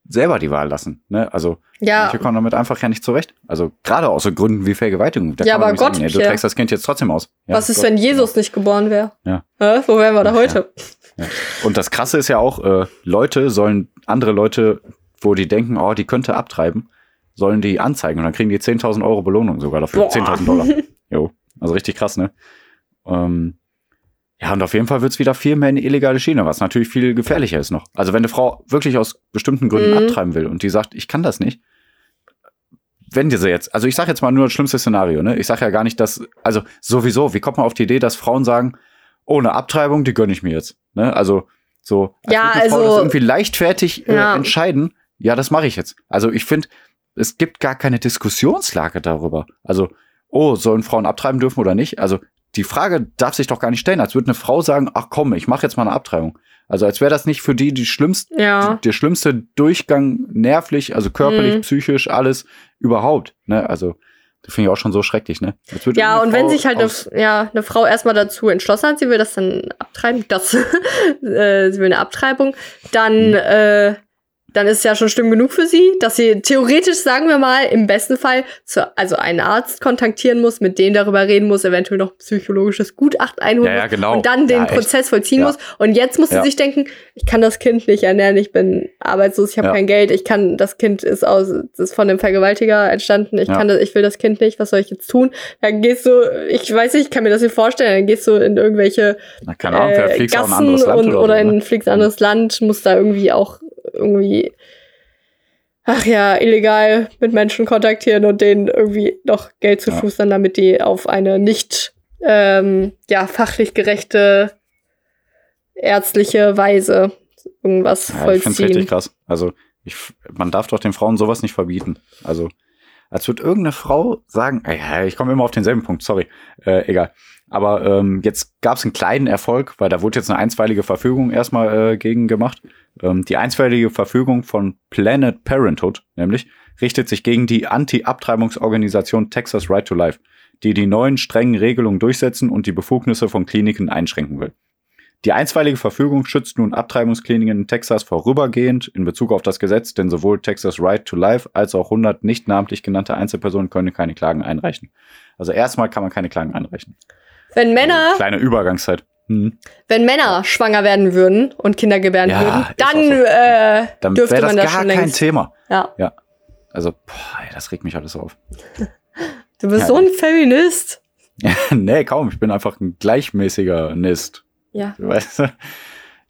selber die Wahl lassen. Ne? Also Ja, Manche kommen damit einfach ja nicht zurecht. Also gerade aus so Gründen wie Vergewaltigung. Da Ja, aber nicht sagen, Gott, nee, du trägst das Kind jetzt trotzdem aus. Ja, was ist, Gott, wenn Jesus nicht geboren wäre? Ja. Wo wären wir da heute? Und das Krasse ist ja auch, äh, Leute sollen andere Leute, wo die denken, oh, die könnte abtreiben, sollen die anzeigen und dann kriegen die 10.000 Euro Belohnung sogar dafür. Boah. 10.000 Dollar. Jo, also richtig krass, ne? Ähm, ja, und auf jeden Fall wird's wieder viel mehr in die illegale Schiene, was natürlich viel gefährlicher ist noch. Also wenn eine Frau wirklich aus bestimmten Gründen Mhm. abtreiben will und die sagt, ich kann das nicht, wenn diese jetzt, also ich sage jetzt mal nur das schlimmste Szenario, ne? Ich sage ja gar nicht, dass, also sowieso, wie kommt man auf die Idee, dass Frauen sagen, oh, eine Abtreibung, die gönne ich mir jetzt, ne? Also so, als Ja, eine Frau also- das irgendwie leichtfertig äh, Ja. entscheiden, ja, das mache ich jetzt. Also ich finde, es gibt gar keine Diskussionslage darüber. Also, oh, sollen Frauen abtreiben dürfen oder nicht? Also die Frage darf sich doch gar nicht stellen, als würde eine Frau sagen, ach komm, ich mache jetzt mal eine Abtreibung. Also als wäre das nicht für die die schlimmste, Ja. der schlimmste Durchgang nervlich, also körperlich, Mhm. psychisch, alles überhaupt. Ne? Also finde ich auch schon so schrecklich, ne? Ja, und wenn Frau sich halt eine, ja, eine Frau erstmal dazu entschlossen hat, sie will das dann abtreiben, das, äh, sie will eine Abtreibung, dann, Mhm. äh, dann ist es ja schon schlimm genug für sie, dass sie theoretisch, sagen wir mal, im besten Fall zu, also einen Arzt kontaktieren muss, mit dem darüber reden muss, eventuell noch psychologisches Gutachten einholen Ja, ja, muss genau. und dann den Ja, echt. Prozess vollziehen Ja. muss. Und jetzt muss sie sich denken, ich kann das Kind nicht ernähren, ich bin arbeitslos, ich habe kein Geld, ich kann, das Kind ist aus, ist von einem Vergewaltiger entstanden, ich kann das, ich will das Kind nicht, was soll ich jetzt tun? Dann gehst du, ich weiß nicht, ich kann mir das nicht vorstellen, dann gehst du in irgendwelche Na, keine Ahnung, äh, Gassen anderes Land und, oder, oder so, in ne? fliegst anderes Land, musst da irgendwie auch irgendwie, ach ja, illegal mit Menschen kontaktieren und denen irgendwie noch Geld zu Ja. schustern, damit die auf eine nicht ähm, ja fachlich gerechte ärztliche Weise irgendwas Ja, ich finde es vollziehen. richtig krass. Also, ich, man darf doch den Frauen sowas nicht verbieten. Also, als würde irgendeine Frau sagen, ja, ich komme immer auf denselben Punkt, sorry, äh, egal. Aber ähm, jetzt gab es einen kleinen Erfolg, weil da wurde jetzt eine einstweilige Verfügung erstmal äh, gegen gemacht. Ähm, die einstweilige Verfügung von Planet Parenthood, nämlich, richtet sich gegen die Anti-Abtreibungsorganisation Texas Right to Life, die die neuen strengen Regelungen durchsetzen und die Befugnisse von Kliniken einschränken will. Die einstweilige Verfügung schützt nun Abtreibungskliniken in Texas vorübergehend in Bezug auf das Gesetz, denn sowohl Texas Right to Life als auch 100 nicht namentlich genannte Einzelpersonen können keine Klagen einreichen. Also erstmal kann man keine Klagen einreichen. Wenn Männer, Kleine Übergangszeit. Hm. wenn Männer schwanger werden würden und Kinder gebären Ja, würden, dann, so. äh, Dann dürfte wäre das man das gar schon kein längst. Thema. Ja. Also, boah, ey, das regt mich alles auf. Du bist Ja, so ein Feminist. nee, kaum. Ich bin einfach ein gleichmäßiger Nist. Ja. Weißt du?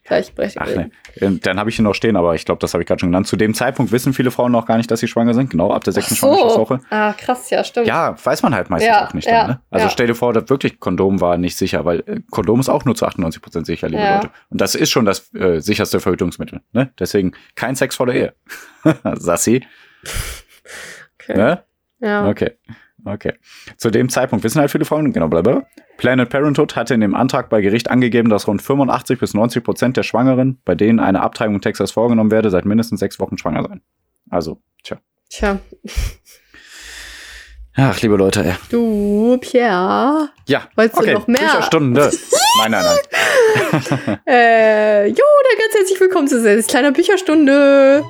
gleichberechtigt Ach leben. ne, Ähm, dann habe ich hier noch stehen, aber ich glaube, das habe ich gerade schon genannt. Zu dem Zeitpunkt wissen viele Frauen noch gar nicht, dass sie schwanger sind, genau, ab der sechsten Schwangerschaftswoche. Ah, krass, ja, stimmt. Ja, weiß man halt meistens Ja, auch nicht ja, dann, ne? Also ja. stell dir vor, dass wirklich Kondom war nicht sicher, weil äh, Kondom ist auch nur zu 98 Prozent sicher, liebe. Leute. Und das ist schon das äh, sicherste Verhütungsmittel, ne? Deswegen kein Sex vor der Ehe. Sassi, Okay. ne? Ja. Okay. Okay. Zu dem Zeitpunkt wissen halt viele Frauen, genau, blablabla. Planned Parenthood hatte in dem Antrag bei Gericht angegeben, dass rund 85 bis 90 Prozent der Schwangeren, bei denen eine Abtreibung in Texas vorgenommen werde, seit mindestens sechs Wochen schwanger seien. Also, tja. Tja. Ach, liebe Leute, ey. Du, Pierre. Ja, Wolltest du okay. noch mehr? Bücherstunde. nein, nein, nein. Äh, jo, dann ganz herzlich willkommen zu Selbst kleiner Bücherstunde.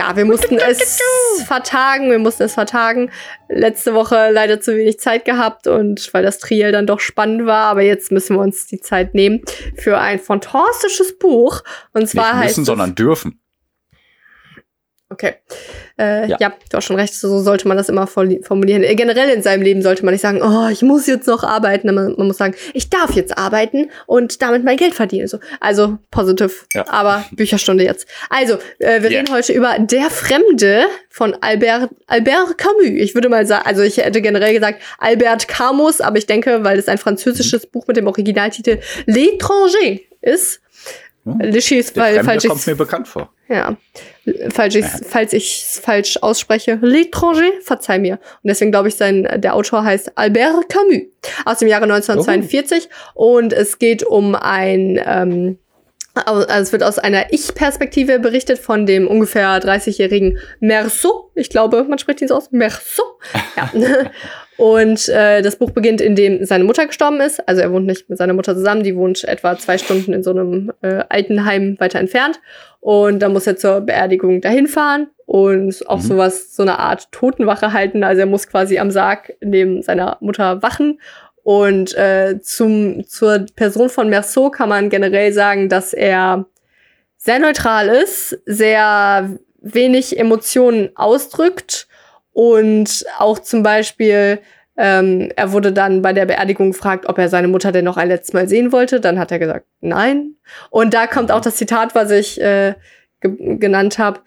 Ja, wir mussten es vertagen, wir mussten es vertagen. Letzte Woche leider zu wenig Zeit gehabt und weil das Triel dann doch spannend war, aber jetzt müssen wir uns die Zeit nehmen für ein fantastisches Buch. Und zwar Nicht heißt müssen, sondern dürfen. Okay. Äh, ja. Ja. du hast schon recht, so sollte man das immer formulieren. Äh, Generell in seinem Leben sollte man nicht sagen, oh, ich muss jetzt noch arbeiten. Man, man muss sagen, ich darf jetzt arbeiten und damit mein Geld verdienen. So. Also positiv, Ja. aber Bücherstunde jetzt. Also, äh, wir Yeah. reden heute über Der Fremde von Albert, Albert Camus. Ich würde mal sagen, also ich hätte generell gesagt Albert Camus, aber ich denke, weil es ein französisches Mhm. Buch mit dem Originaltitel L'étranger ist. Oh, Lichi ist, weil, Fremde falls kommt mir bekannt vor. ja. Falls ich falls ich's falsch ausspreche, L'étranger, verzeih mir. Und deswegen glaube ich, sein, der Autor heißt Albert Camus aus dem Jahre 1942. Und es geht um ein, ähm, also es wird aus einer Ich-Perspektive berichtet von dem ungefähr 30-jährigen Merceau. Ich glaube, man spricht ihn so aus. Merceau. Ja. Und äh, das Buch beginnt, indem seine Mutter gestorben ist. Also er wohnt nicht mit seiner Mutter zusammen, die wohnt etwa zwei Stunden in so einem äh, Altenheim weiter entfernt. Und dann muss er zur Beerdigung dahin fahren und auch Mhm. sowas, so eine Art Totenwache halten. Also er muss quasi am Sarg neben seiner Mutter wachen. Und äh, zum, zur Person von Merceau kann man generell sagen, dass er sehr neutral ist, sehr wenig Emotionen ausdrückt und auch zum Beispiel, ähm, er wurde dann bei der Beerdigung gefragt, ob er seine Mutter denn noch ein letztes Mal sehen wollte. Dann hat er gesagt, nein. Und da kommt auch das Zitat, was ich äh, ge genannt habe.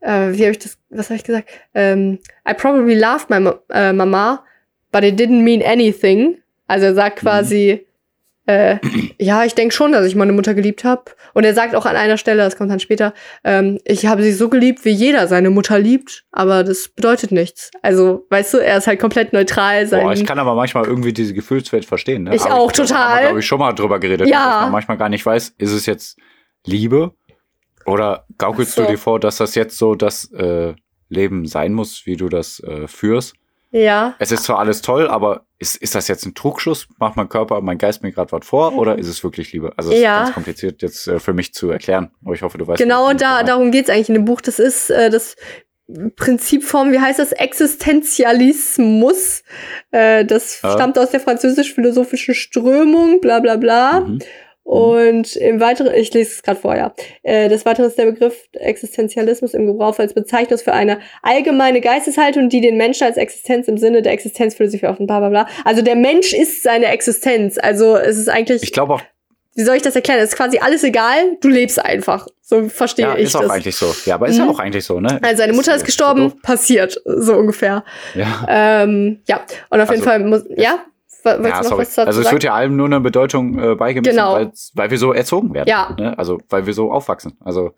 Äh, wie habe ich das, was habe ich gesagt? Ähm, I probably loved my ma äh, Mama, but it didn't mean anything. Also er sagt quasi, äh, ja, ich denke schon, dass ich meine Mutter geliebt habe. Und er sagt auch an einer Stelle, das kommt dann später, ähm, ich habe sie so geliebt, wie jeder seine Mutter liebt, aber das bedeutet nichts. Also, weißt du, er ist halt komplett neutral. Sein Boah, ich kann aber manchmal irgendwie diese Gefühlswelt verstehen. Ne? Ich Aber auch, Da haben total. wir, glaube ich, schon mal drüber geredet, Ja. dass man manchmal gar nicht weiß, ist es jetzt Liebe oder gaukelst so. du dir vor, dass das jetzt so das äh, Leben sein muss, wie du das äh, führst? ja. Es ist zwar alles toll, aber ist, ist das jetzt ein Trugschluss? Macht mein Körper, mein Geist mir gerade was vor oder ist es wirklich Liebe? Also es Ja. ist ganz kompliziert jetzt äh, für mich zu erklären, aber ich hoffe, du weißt. Genau, da, meine. darum geht's eigentlich in dem Buch. Das ist äh, das Prinzip vom, wie heißt das, Existenzialismus. Äh, das Ja. stammt aus der französisch-philosophischen Strömung, bla bla bla. Mhm. Und im Weiteren, ich lese es gerade vorher. Äh, des Weiteren ist der Begriff Existenzialismus im Gebrauch als Bezeichnung für eine allgemeine Geisteshaltung, die den Menschen als Existenz im Sinne der Existenzphilosophie offen, bla bla bla. Also der Mensch ist seine Existenz. Also es ist eigentlich, Ich glaube auch, wie soll ich das erklären? Es ist quasi alles egal, du lebst einfach. So verstehe ja, ich ist auch das. eigentlich so. Ja, aber ist ja Mhm. auch eigentlich so, ne? Also seine Mutter ist so gestorben, doof. passiert, so ungefähr. Ja. Ähm, ja, und auf jeden Also, Fall muss, ja, Wolltest Ja, sorry. Also es wird ja allem nur eine Bedeutung äh, beigemessen, Genau. weil wir so erzogen werden. Ja. Ne? Also weil wir so aufwachsen. Also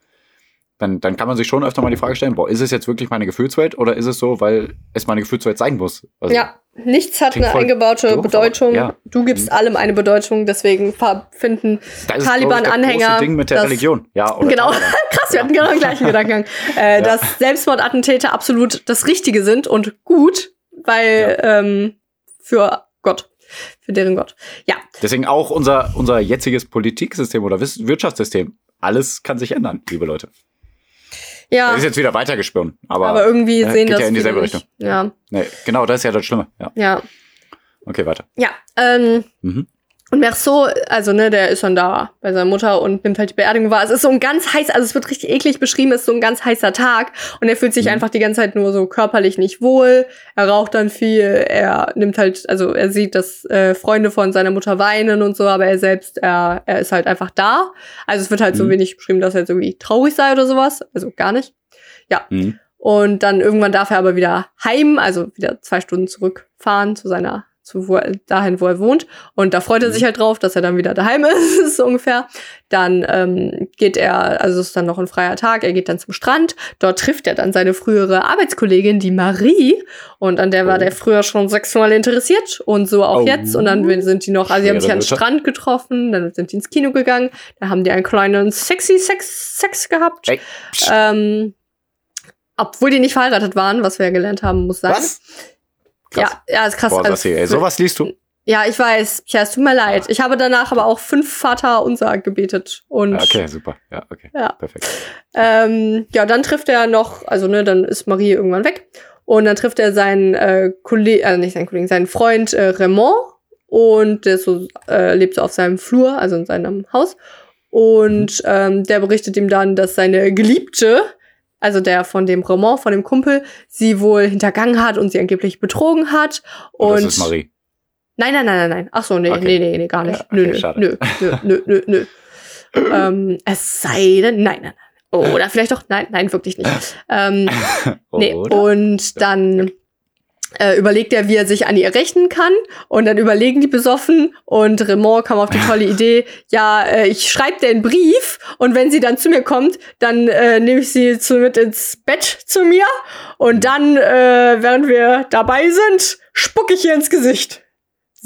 dann, dann kann man sich schon öfter mal die Frage stellen, boah, ist es jetzt wirklich meine Gefühlswelt oder ist es so, weil es meine Gefühlswelt sein muss? Also, ja, nichts hat eine eingebaute doof, Bedeutung. ja. Du gibst Mhm. allem eine Bedeutung, deswegen finden das ist, Taliban-Anhänger, Das Ding mit der das- Religion. Ja, oder Genau, krass, wir hatten genau den gleichen Gedankengang. Äh, Ja. Dass Selbstmordattentäter absolut das Richtige sind und gut, weil ähm, für Gott, für deren Gott. Ja, Deswegen auch unser, unser jetziges Politiksystem oder Wirtschaftssystem. Alles kann sich ändern, liebe Leute. ja, Das ist jetzt wieder weitergesponnen, aber, aber irgendwie sehen geht das ja in dieselbe. Richtung. Ja, Nee, genau, das ist ja das Schlimme. Ja, ja, okay, weiter. ja. Ähm, Mhm. Und Merceau, also ne, der ist dann da bei seiner Mutter und nimmt halt die Beerdigung wahr. Es ist so ein ganz heiß, also es wird richtig eklig beschrieben, es ist so ein ganz heißer Tag und er fühlt sich mhm. einfach die ganze Zeit nur so körperlich nicht wohl. Er raucht dann viel, er nimmt halt, also er sieht, dass äh, Freunde von seiner Mutter weinen und so, aber er selbst, er, er ist halt einfach da. Also es wird halt mhm. so wenig beschrieben, dass er jetzt irgendwie traurig sei oder sowas. Also gar nicht. Ja. Mhm. Und dann irgendwann darf er aber wieder heim, also wieder zwei Stunden zurückfahren zu seiner zu wo er, dahin, wo er wohnt. Und da freut er sich mhm. halt drauf, dass er dann wieder daheim ist, so ungefähr. Dann ähm, geht er, also es ist dann noch ein freier Tag, er geht dann zum Strand. Dort trifft er dann seine frühere Arbeitskollegin, die Marie. Und an der oh. war der früher schon sexuell interessiert und so auch oh. jetzt. Und dann sind die noch, also sie haben sich am Strand getroffen, dann sind die ins Kino gegangen, da haben die einen kleinen sexy Sex, Sex gehabt. Hey. Ähm, obwohl die nicht verheiratet waren, was wir ja gelernt haben, muss sein. Was? Krass. Ja, ja, ist krass. Boah, also, ey, sowas liest du? Ja, ich weiß. Ja, es tut mir leid. Ich habe danach aber auch fünf Vater unser gebetet. Und okay, super. Ja, okay. Ja. Perfekt. Ähm, ja, dann trifft er noch, also ne, dann ist Marie irgendwann weg. Und dann trifft er seinen äh, Kollegen, also nicht seinen Kollegen, seinen Freund äh, Raymond. Und der so, äh, lebt so auf seinem Flur, also in seinem Haus. Und mhm. ähm, der berichtet ihm dann, dass seine Geliebte also der von dem Roman, von dem Kumpel, sie wohl hintergangen hat und sie angeblich betrogen hat. Und, und das ist Marie. Nein, nein, nein, nein, nein. Ach so, nee, okay. nee, nee, nee, gar nicht. Ja, okay, nö, nö, nö, nö, nö, nö, nö. ähm, es sei denn, nein, nein, nein. Oder vielleicht doch, nein, nein, wirklich nicht. Ähm, nee, und dann überlegt er, wie er sich an ihr rächen kann. Und dann überlegen die besoffen und Raymond kam auf die tolle Idee, ja, äh, ich schreibe dir einen Brief und wenn sie dann zu mir kommt, dann äh, nehme ich sie zu, mit ins Bett zu mir und dann, äh, während wir dabei sind, spucke ich ihr ins Gesicht.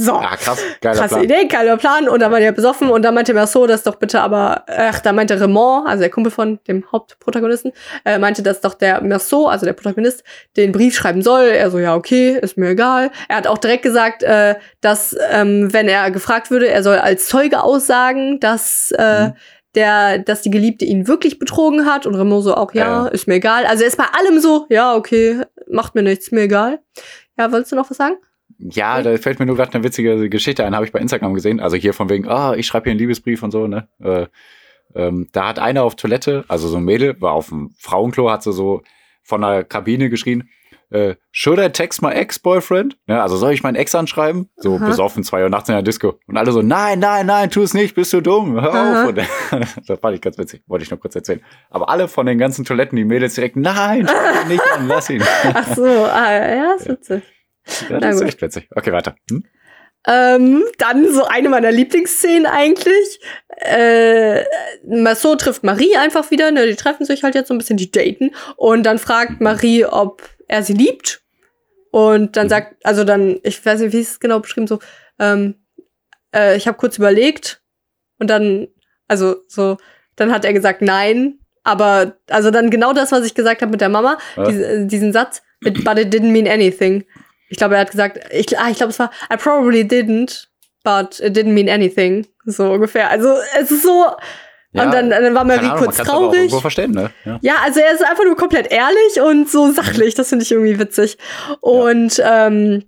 So. Ja, krass, geiler Krasse Plan. Idee, geiler Plan. Und dann war der besoffen und dann meinte Merceau, das doch bitte aber, ach, da meinte Raymond, also der Kumpel von dem Hauptprotagonisten, äh, meinte, dass doch der Merceau, also der Protagonist, den Brief schreiben soll. Er so, ja, okay, ist mir egal. Er hat auch direkt gesagt, äh, dass, ähm, wenn er gefragt würde, er soll als Zeuge aussagen, dass, äh, mhm der, dass die Geliebte ihn wirklich betrogen hat und Remo so auch, ja, ja, ist mir egal. Also er ist bei allem so, ja, okay, macht mir nichts, mir egal. Ja, wolltest du noch was sagen? Ja, da fällt mir nur gerade eine witzige Geschichte ein, habe ich bei Instagram gesehen. Also hier von wegen, ah, oh, ich schreibe hier einen Liebesbrief und so, ne? Äh, ähm, da hat einer auf Toilette, also so ein Mädel, war auf dem Frauenklo, hat sie so von der Kabine geschrien, äh, should I text my ex-boyfriend? Ja, also soll ich meinen Ex anschreiben? So Aha. besoffen, zwei Uhr nachts in der Disco. Und alle so, nein, nein, nein, tu es nicht, bist du dumm, hör Aha. auf. Und, das fand ich ganz witzig, wollte ich noch kurz erzählen. Aber alle von den ganzen Toiletten, die Mädels direkt, nein, nicht an, lass ihn. Ach so, ah, ja, ist witzig. Ja, das ist echt witzig. Okay, weiter. Hm? Ähm, dann so eine meiner Lieblingsszenen eigentlich. Äh, Marceau trifft Marie einfach wieder. Ne? Die treffen sich halt jetzt so ein bisschen, die daten. Und dann fragt Marie, ob er sie liebt. Und dann mhm. sagt, also dann, ich weiß nicht, wie ist es genau beschrieben, so, ähm, äh, ich habe kurz überlegt. Und dann, also so, dann hat er gesagt, nein. Aber, also dann genau das, was ich gesagt habe mit der Mama, diesen, diesen Satz, but it didn't mean anything. Ich glaube, er hat gesagt, ich, ah, ich glaube, es war, I probably didn't, but it didn't mean anything. So ungefähr. Also, es ist so. Ja, und dann, dann war Marie Ahnung, kurz traurig. verstehen, ne? Ja. ja. also er ist einfach nur komplett ehrlich und so sachlich. Das finde ich irgendwie witzig. Und ja. ähm,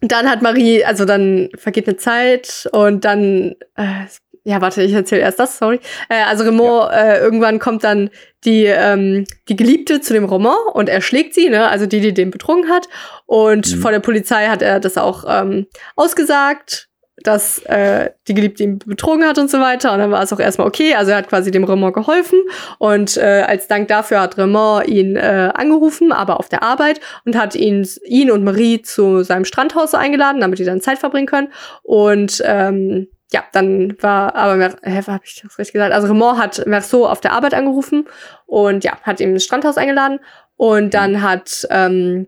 dann hat Marie, also dann vergeht eine Zeit und dann äh, ja, warte, ich erzähle erst das, sorry. Äh, also Raymond, ja. äh, irgendwann kommt dann die, ähm, die Geliebte zu dem Roman und er schlägt sie, ne? Also die, die den betrogen hat. Und mhm. vor der Polizei hat er das auch ähm, ausgesagt, dass äh, die Geliebte ihn betrogen hat und so weiter. Und dann war es auch erstmal okay. Also er hat quasi dem Raymond geholfen. Und äh, als Dank dafür hat Raymond ihn äh, angerufen, aber auf der Arbeit, und hat ihn, ihn und Marie zu seinem Strandhaus eingeladen, damit die dann Zeit verbringen können. Und ähm, ja, dann war aber, hä, habe ich das richtig gesagt? Also Raymond hat Merceau auf der Arbeit angerufen und ja, hat ihm ins Strandhaus eingeladen und dann hat, ähm,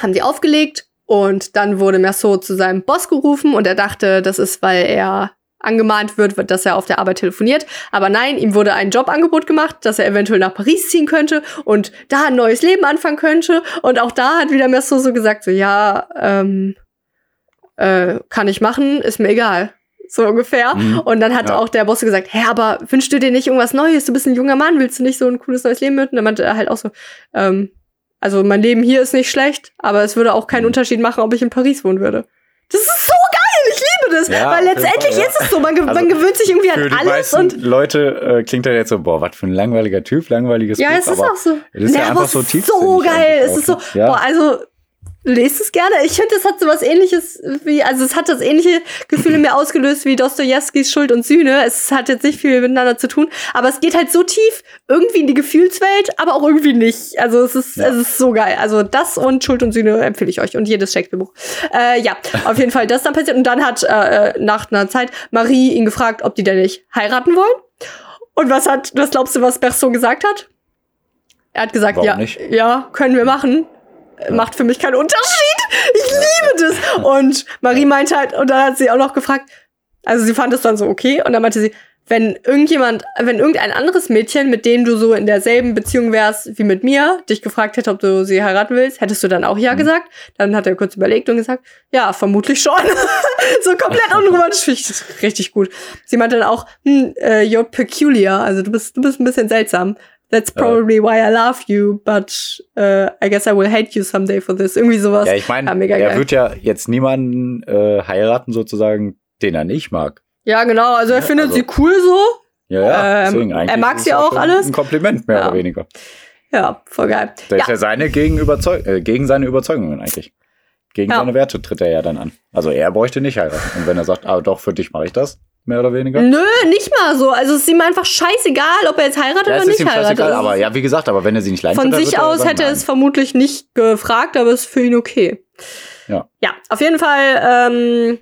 haben die aufgelegt und dann wurde Merceau zu seinem Boss gerufen und er dachte, das ist, weil er angemahnt wird, dass er auf der Arbeit telefoniert. Aber nein, ihm wurde ein Jobangebot gemacht, dass er eventuell nach Paris ziehen könnte und da ein neues Leben anfangen könnte. Und auch da hat wieder Merceau so gesagt, so ja, ähm, äh, kann ich machen, ist mir egal so ungefähr. Mhm. Und dann hat ja. auch der Boss gesagt, hä, aber wünschst du dir nicht irgendwas Neues? Du bist ein junger Mann, willst du nicht so ein cooles neues Leben mit? Und dann meinte er halt auch so, ähm, also mein Leben hier ist nicht schlecht, aber es würde auch keinen mhm. Unterschied machen, ob ich in Paris wohnen würde. Das ist so geil, ich du das? Ja, Weil letztendlich ja. ist es so, man, Also, man gewöhnt sich irgendwie an alles und Leute äh, klingt das jetzt so, boah, was für ein langweiliger Typ, langweiliges ja, Buch. es ist auch so. Es ist ja aber einfach so tiefsinnig. so geil. Es ist so? Ja. boah, also lest es gerne. Ich finde, es hat so was ähnliches wie, also es hat das ähnliche Gefühl in mir ausgelöst wie Dostojewskis Schuld und Sühne. Es hat jetzt nicht viel miteinander zu tun, aber es geht halt so tief irgendwie in die Gefühlswelt, aber auch irgendwie nicht. Also es ist, Ja. es ist so geil. Also das und Schuld und Sühne empfehle ich euch und jedes Shakespeare-Buch. Äh, ja, auf jeden Fall das dann passiert und dann hat äh, äh, nach einer Zeit Marie ihn gefragt, ob die denn nicht heiraten wollen. Und was hat, was glaubst du, was Berson gesagt hat? Er hat gesagt, Warum ja, nicht? ja, können wir machen. Äh, Macht für mich keinen Unterschied. Ich liebe das. Und Marie meinte halt, und dann hat sie auch noch gefragt, also sie fand es dann so okay, und dann meinte sie, wenn irgendjemand, wenn irgendein anderes Mädchen, mit dem du so in derselben Beziehung wärst wie mit mir, dich gefragt hätte, ob du sie heiraten willst, hättest du dann auch ja gesagt? Dann hat er kurz überlegt und gesagt, ja, vermutlich schon. so komplett unromantisch finde ich das richtig gut. Sie meinte dann auch, hm, äh, you're peculiar, also du bist, du bist ein bisschen seltsam. That's probably why I love you, but uh, I guess I will hate you someday for this. Irgendwie sowas. Ja, ich meine, Ja, mega er wird ja jetzt niemanden äh, heiraten, sozusagen, den er nicht mag. Ja, genau. Also er Ja, findet also- sie cool so. Ja, ja, Ähm, deswegen eigentlich. er mag sie auch alles. Ein Kompliment, mehr Ja. oder weniger. Ja, voll geil. Da Ja, ist er seine gegen, Überzeug äh, gegen seine Überzeugungen eigentlich. Gegen Ja. seine Werte tritt er ja dann an. Also er bräuchte nicht heiraten. Und wenn er sagt, ah doch, für dich mache ich das, mehr oder weniger. Nö, nicht mal so. Also es ist ihm einfach scheißegal, ob er jetzt heiratet Ja, oder nicht ihm heiratet. scheißegal, Das aber ja, wie gesagt, aber wenn er sie nicht leiden Von könnte, sich aus hätte er es vermutlich nicht gefragt, aber es ist für ihn okay. Ja. Ja, auf jeden Fall. Ähm,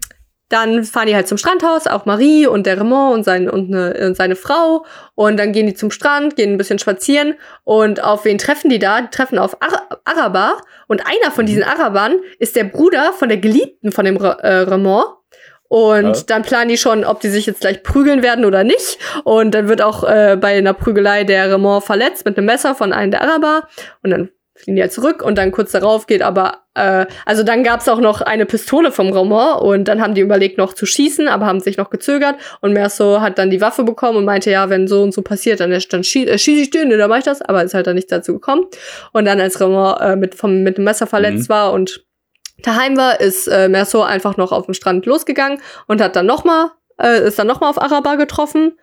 dann fahren die halt zum Strandhaus, auch Marie und der Raymond und, sein, und, eine, und seine Frau. Und dann gehen die zum Strand, gehen ein bisschen spazieren. Und auf wen treffen die da? Die treffen auf Ar Araber. Und einer von diesen Arabern ist der Bruder von der Geliebten von dem Ra äh, Raymond. Und Ja. dann planen die schon, ob die sich jetzt gleich prügeln werden oder nicht. Und dann wird auch äh, bei einer Prügelei der Raymond verletzt mit einem Messer von einem der Araber. Und dann fliehen die halt zurück und dann kurz darauf geht aber, äh, also dann gab's auch noch eine Pistole vom Raymond und dann haben die überlegt noch zu schießen, aber haben sich noch gezögert und Merso hat dann die Waffe bekommen und meinte, ja, wenn so und so passiert, dann, dann schie äh, schieße ich den, ne, dann mach ich das, aber ist halt dann nichts dazu gekommen. Und dann als Raymond äh, mit, vom, mit dem Messer verletzt Mhm. war und daheim war, ist äh, Merso einfach noch auf dem Strand losgegangen und hat dann noch mal, äh, ist dann noch mal auf Araber getroffen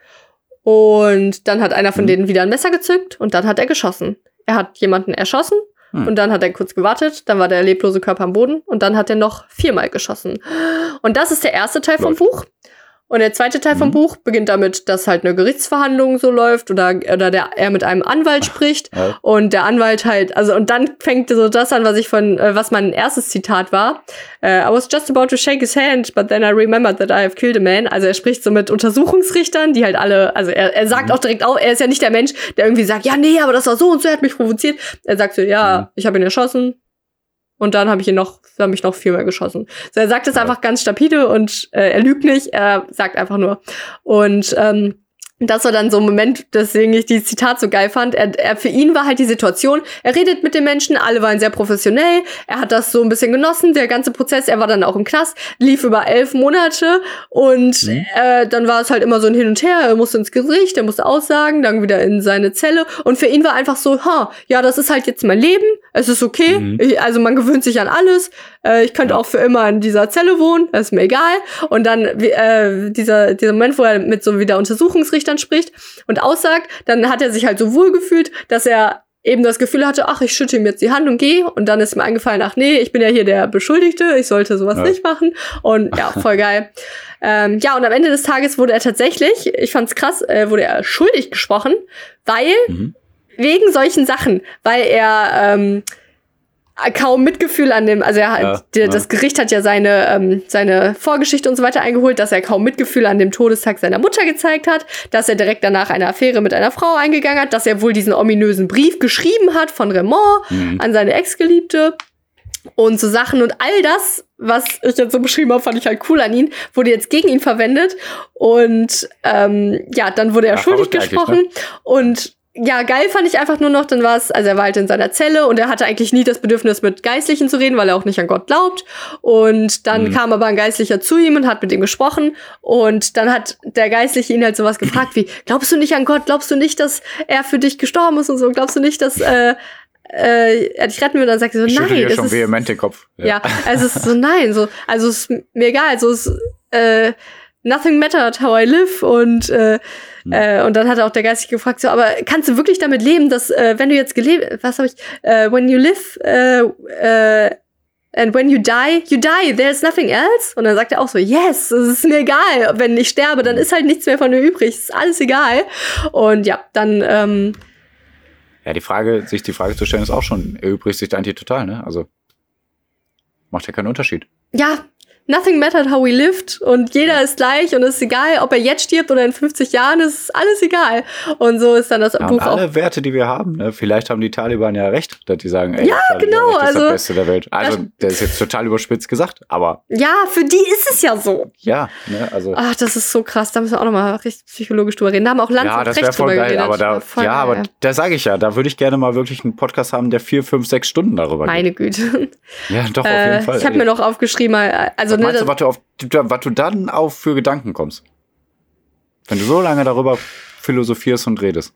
und dann hat einer von Mhm. denen wieder ein Messer gezückt und dann hat er geschossen. Er hat jemanden erschossen Hm. und dann hat er kurz gewartet, dann war der leblose Körper am Boden und dann hat er noch viermal geschossen. Und das ist der erste Teil vom Läuft. Buch. Und der zweite Teil vom Mhm. Buch beginnt damit, dass halt eine Gerichtsverhandlung so läuft oder, oder der, er mit einem Anwalt spricht Ja. und der Anwalt halt, also und dann fängt so das an, was ich von, äh, was mein erstes Zitat war. Äh, I was just about to shake his hand, but then I remembered that I have killed a man. Also er spricht so mit Untersuchungsrichtern, die halt alle, also er, er sagt Mhm. auch direkt auch, er ist ja nicht der Mensch, der irgendwie sagt, ja nee, aber das war so und so, er hat mich provoziert. Er sagt so, ja, Mhm. ich habe ihn erschossen. Und dann habe ich ihn noch, habe ich noch viermal geschossen. So, er sagt es Ja. einfach ganz stapide und äh, er lügt nicht, er sagt einfach nur. Und ähm, das war dann so ein Moment, deswegen ich die Zitat so geil fand. Er, er, für ihn war halt die Situation, er redet mit den Menschen, alle waren sehr professionell, er hat das so ein bisschen genossen, der ganze Prozess, er war dann auch im Knast, lief über elf Monate und Mhm. äh, dann war es halt immer so ein Hin und Her, er musste ins Gericht, er musste aussagen, dann wieder in seine Zelle und für ihn war einfach so, ha, ja, das ist halt jetzt mein Leben, es ist okay, Mhm. ich, also man gewöhnt sich an alles, äh, ich könnte auch für immer in dieser Zelle wohnen, das ist mir egal und dann äh, dieser, dieser Moment, wo er mit so wieder Untersuchungsrichtern spricht und aussagt, dann hat er sich halt so wohl gefühlt, dass er eben das Gefühl hatte, ach, ich schütte ihm jetzt die Hand und gehe. Und dann ist mir eingefallen, ach nee, ich bin ja hier der Beschuldigte, ich sollte sowas Ja. nicht machen. Und ja, voll geil. ähm, ja, und am Ende des Tages wurde er tatsächlich, ich fand's krass, äh, wurde er schuldig gesprochen, weil Mhm. wegen solchen Sachen, weil er ähm, kaum Mitgefühl an dem, also er hat, Ja, der, ja. das Gericht hat ja seine, ähm, seine Vorgeschichte und so weiter eingeholt, dass er kaum Mitgefühl an dem Todestag seiner Mutter gezeigt hat, dass er direkt danach eine Affäre mit einer Frau eingegangen hat, dass er wohl diesen ominösen Brief geschrieben hat von Raymond Mhm. an seine Ex-Geliebte und so Sachen und all das, was ich jetzt so beschrieben habe, fand ich halt cool an ihn, wurde jetzt gegen ihn verwendet und ähm, ja, dann wurde er Ja, schuldig eigentlich, gesprochen und ja, geil fand ich einfach nur noch, dann war es, also er war halt in seiner Zelle und er hatte eigentlich nie das Bedürfnis, mit Geistlichen zu reden, weil er auch nicht an Gott glaubt. Und dann Mhm. kam aber ein Geistlicher zu ihm und hat mit ihm gesprochen. Und dann hat der Geistliche ihn halt sowas gefragt wie, glaubst du nicht an Gott? Glaubst du nicht, dass er für dich gestorben ist und so? Glaubst du nicht, dass, äh, äh, er dich retten will, dann sagt sie so, Ich nein. es schon ist, vehement den Kopf. ja. also es ist so, nein, so, also es ist mir egal, so es, äh, nothing mattered how I live und äh, Hm. äh, und dann hat auch der Geistige gefragt, so, aber kannst du wirklich damit leben, dass äh, wenn du jetzt gelebt, was habe ich, äh, when you live, äh, äh, and when you die, you die, there's nothing else? Und dann sagt er auch so, yes, es ist mir egal, wenn ich sterbe, dann ist halt nichts mehr von mir übrig, es ist alles egal. Und ja, dann, ähm, Ja, die Frage, sich die Frage zu stellen, ist auch schon, erübrigt sich der Anti total, ne? Also macht ja keinen Unterschied. ja, nothing mattered how we lived und jeder ist gleich und es ist egal, ob er jetzt stirbt oder in 50 Jahren, es ist alles egal. Und so ist dann das Ja, Buch auch. alle Werte, die wir haben, ne? vielleicht haben die Taliban ja recht, dass die sagen, ey, Ja, das genau, Recht ist also- das Beste der Welt. Also, Das- der ist jetzt total überspitzt gesagt, aber Ja, für die ist es ja so. ja, ne? Also. Ach, das ist so krass. Da müssen wir auch nochmal richtig psychologisch drüber reden. Da haben auch Lanz Ja, und das wäre voll drüber geil, geredet. aber da, ja, geil. aber da sage ich ja, da würde ich gerne mal wirklich einen Podcast haben, der vier, fünf, sechs Stunden darüber Meine Güte. geht. Ja, doch, auf Äh, jeden Fall. ich habe mir noch aufgeschrieben, äh, also ne, meinst du, was, du auf, was du dann auf für Gedanken kommst? Wenn du so lange darüber philosophierst und redest.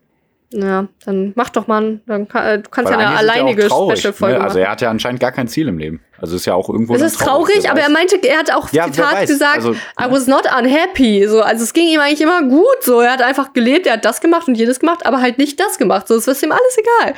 Ja, dann mach doch mal, dann kann, äh, du kannst Weil ja eine alleinige traurig, Special-Folge ne? Also er hat ja anscheinend gar kein Ziel im Leben. Also ist ja auch irgendwo Es dann ist traurig, wer aber er meinte, er hat auch Ja, Zitat gesagt, Also, I was not unhappy. So, also es ging ihm eigentlich immer gut. So, er hat einfach gelebt, er hat das gemacht und jenes gemacht, aber halt nicht das gemacht. So, es ist ihm alles egal.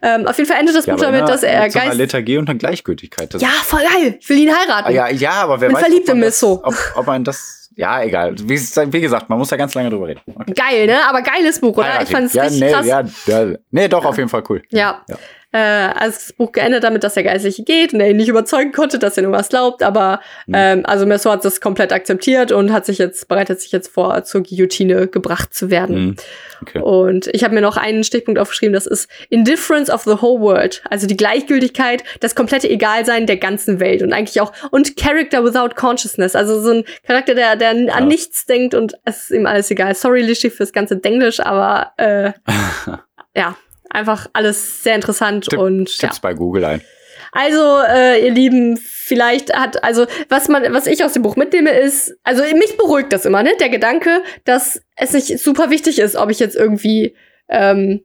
Ähm, auf jeden Fall endet das ja, Buch damit, dass er mit so einer Geist. Lethargie und einer Gleichgültigkeit. Das Ja, voll geil. Ich will ihn heiraten. Ah, ja, ja, aber wer Bin weiß, verliebt ob man das, ob, ob man das, ja, egal. Wie, wie gesagt, man muss da ganz lange drüber reden. Okay. Geil, ne? Aber geiles Buch, oder? Heiraten. Ich fand es ja, richtig nee, krass. Ja, ja, nee, doch, auf jeden Fall cool. Ja. Ja. Äh, also das Buch geendet damit, dass der Geistliche geht und er ihn nicht überzeugen konnte, dass er nur was glaubt, aber Mhm. ähm, also Merceau hat das komplett akzeptiert und hat sich jetzt, bereitet sich jetzt vor, zur Guillotine gebracht zu werden. Mhm. Okay. Und ich habe mir noch einen Stichpunkt aufgeschrieben, das ist Indifference of the whole world. Also die Gleichgültigkeit, das komplette Egalsein der ganzen Welt und eigentlich auch, und Character without consciousness. Also so ein Charakter, der, der Ja. an nichts denkt und es ist ihm alles egal. Sorry, Lishi, fürs ganze Denglisch, aber äh, ja, einfach alles sehr interessant Tipp- und ja. Tipps bei Google ein. Also, äh, ihr Lieben, vielleicht hat, also, was man, was ich aus dem Buch mitnehme, ist, also mich beruhigt das immer, ne? Der Gedanke, dass es nicht super wichtig ist, ob ich jetzt irgendwie ähm,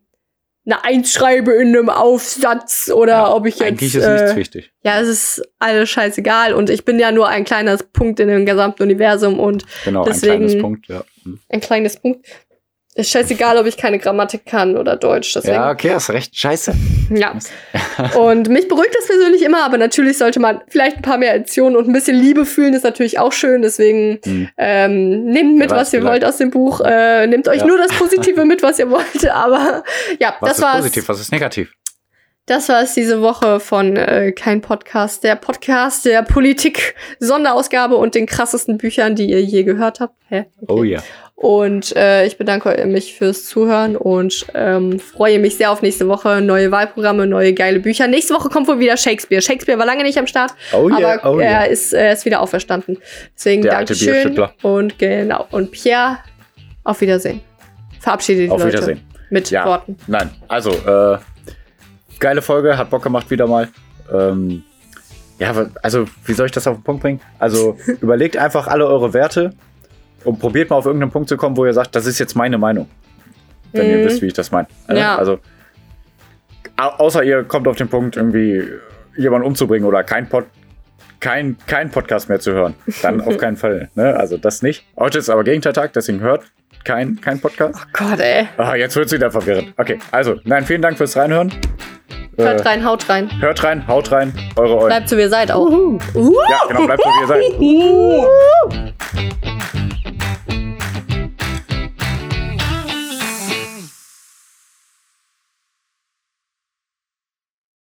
eine Eins schreibe in einem Aufsatz oder Ja, ob ich jetzt. Eigentlich ist äh, nichts wichtig. Ja, es ist alles scheißegal und ich bin ja nur ein kleiner Punkt in dem gesamten Universum und Genau, deswegen- ein kleines Punkt, ja. Ein kleines Punkt. Ist scheißegal, ob ich keine Grammatik kann oder Deutsch. Deswegen, Ja, okay, hast recht. Scheiße. ja. Und mich beruhigt das persönlich immer, aber natürlich sollte man vielleicht ein paar mehr Emotionen und ein bisschen Liebe fühlen, ist natürlich auch schön. Deswegen Hm. ähm, nehmt mit, was ihr wollt aus dem Buch. Äh, nehmt euch Ja. nur das Positive mit, was ihr wollt. Aber ja, Was das ist war's. positiv, was ist negativ? Das war es diese Woche von äh, Kein Podcast, der Podcast der Politik Sonderausgabe und den krassesten Büchern, die ihr je gehört habt. Hä? Okay. Oh ja. Und äh, ich bedanke mich fürs Zuhören und ähm, freue mich sehr auf nächste Woche. Neue Wahlprogramme, neue geile Bücher. Nächste Woche kommt wohl wieder Shakespeare. Shakespeare war lange nicht am Start, Oh ja, aber oh er ja. ist, er ist wieder auferstanden. Deswegen Der Dankeschön. Und genau. Und Pierre, auf Wiedersehen. Verabschiede die Auf Leute Wiedersehen. mit Ja. Worten. Nein, also, äh, geile Folge, hat Bock gemacht wieder mal. Ähm, ja, also, wie soll ich das auf den Punkt bringen? Also, überlegt einfach alle eure Werte und probiert mal auf irgendeinen Punkt zu kommen, wo ihr sagt, das ist jetzt meine Meinung. Wenn ihr Mhm. wisst, wie ich das meine. Äh, Ja. Also, au- außer ihr kommt auf den Punkt, irgendwie jemanden umzubringen oder kein Pod kein, kein Podcast mehr zu hören. Dann auf keinen Fall. Ne? Also das nicht. Heute ist aber Gegenteiltag, deswegen hört kein, kein Podcast. Oh Gott, ey. Ah, jetzt wird's wieder verwirrend. Okay, also, nein, vielen Dank fürs Reinhören. Hört Äh, rein, haut rein. hört rein, haut rein, eure Eulen. Bleibt so, wie ihr seid auch. Uh. Ja, genau, bleibt so, wie ihr seid.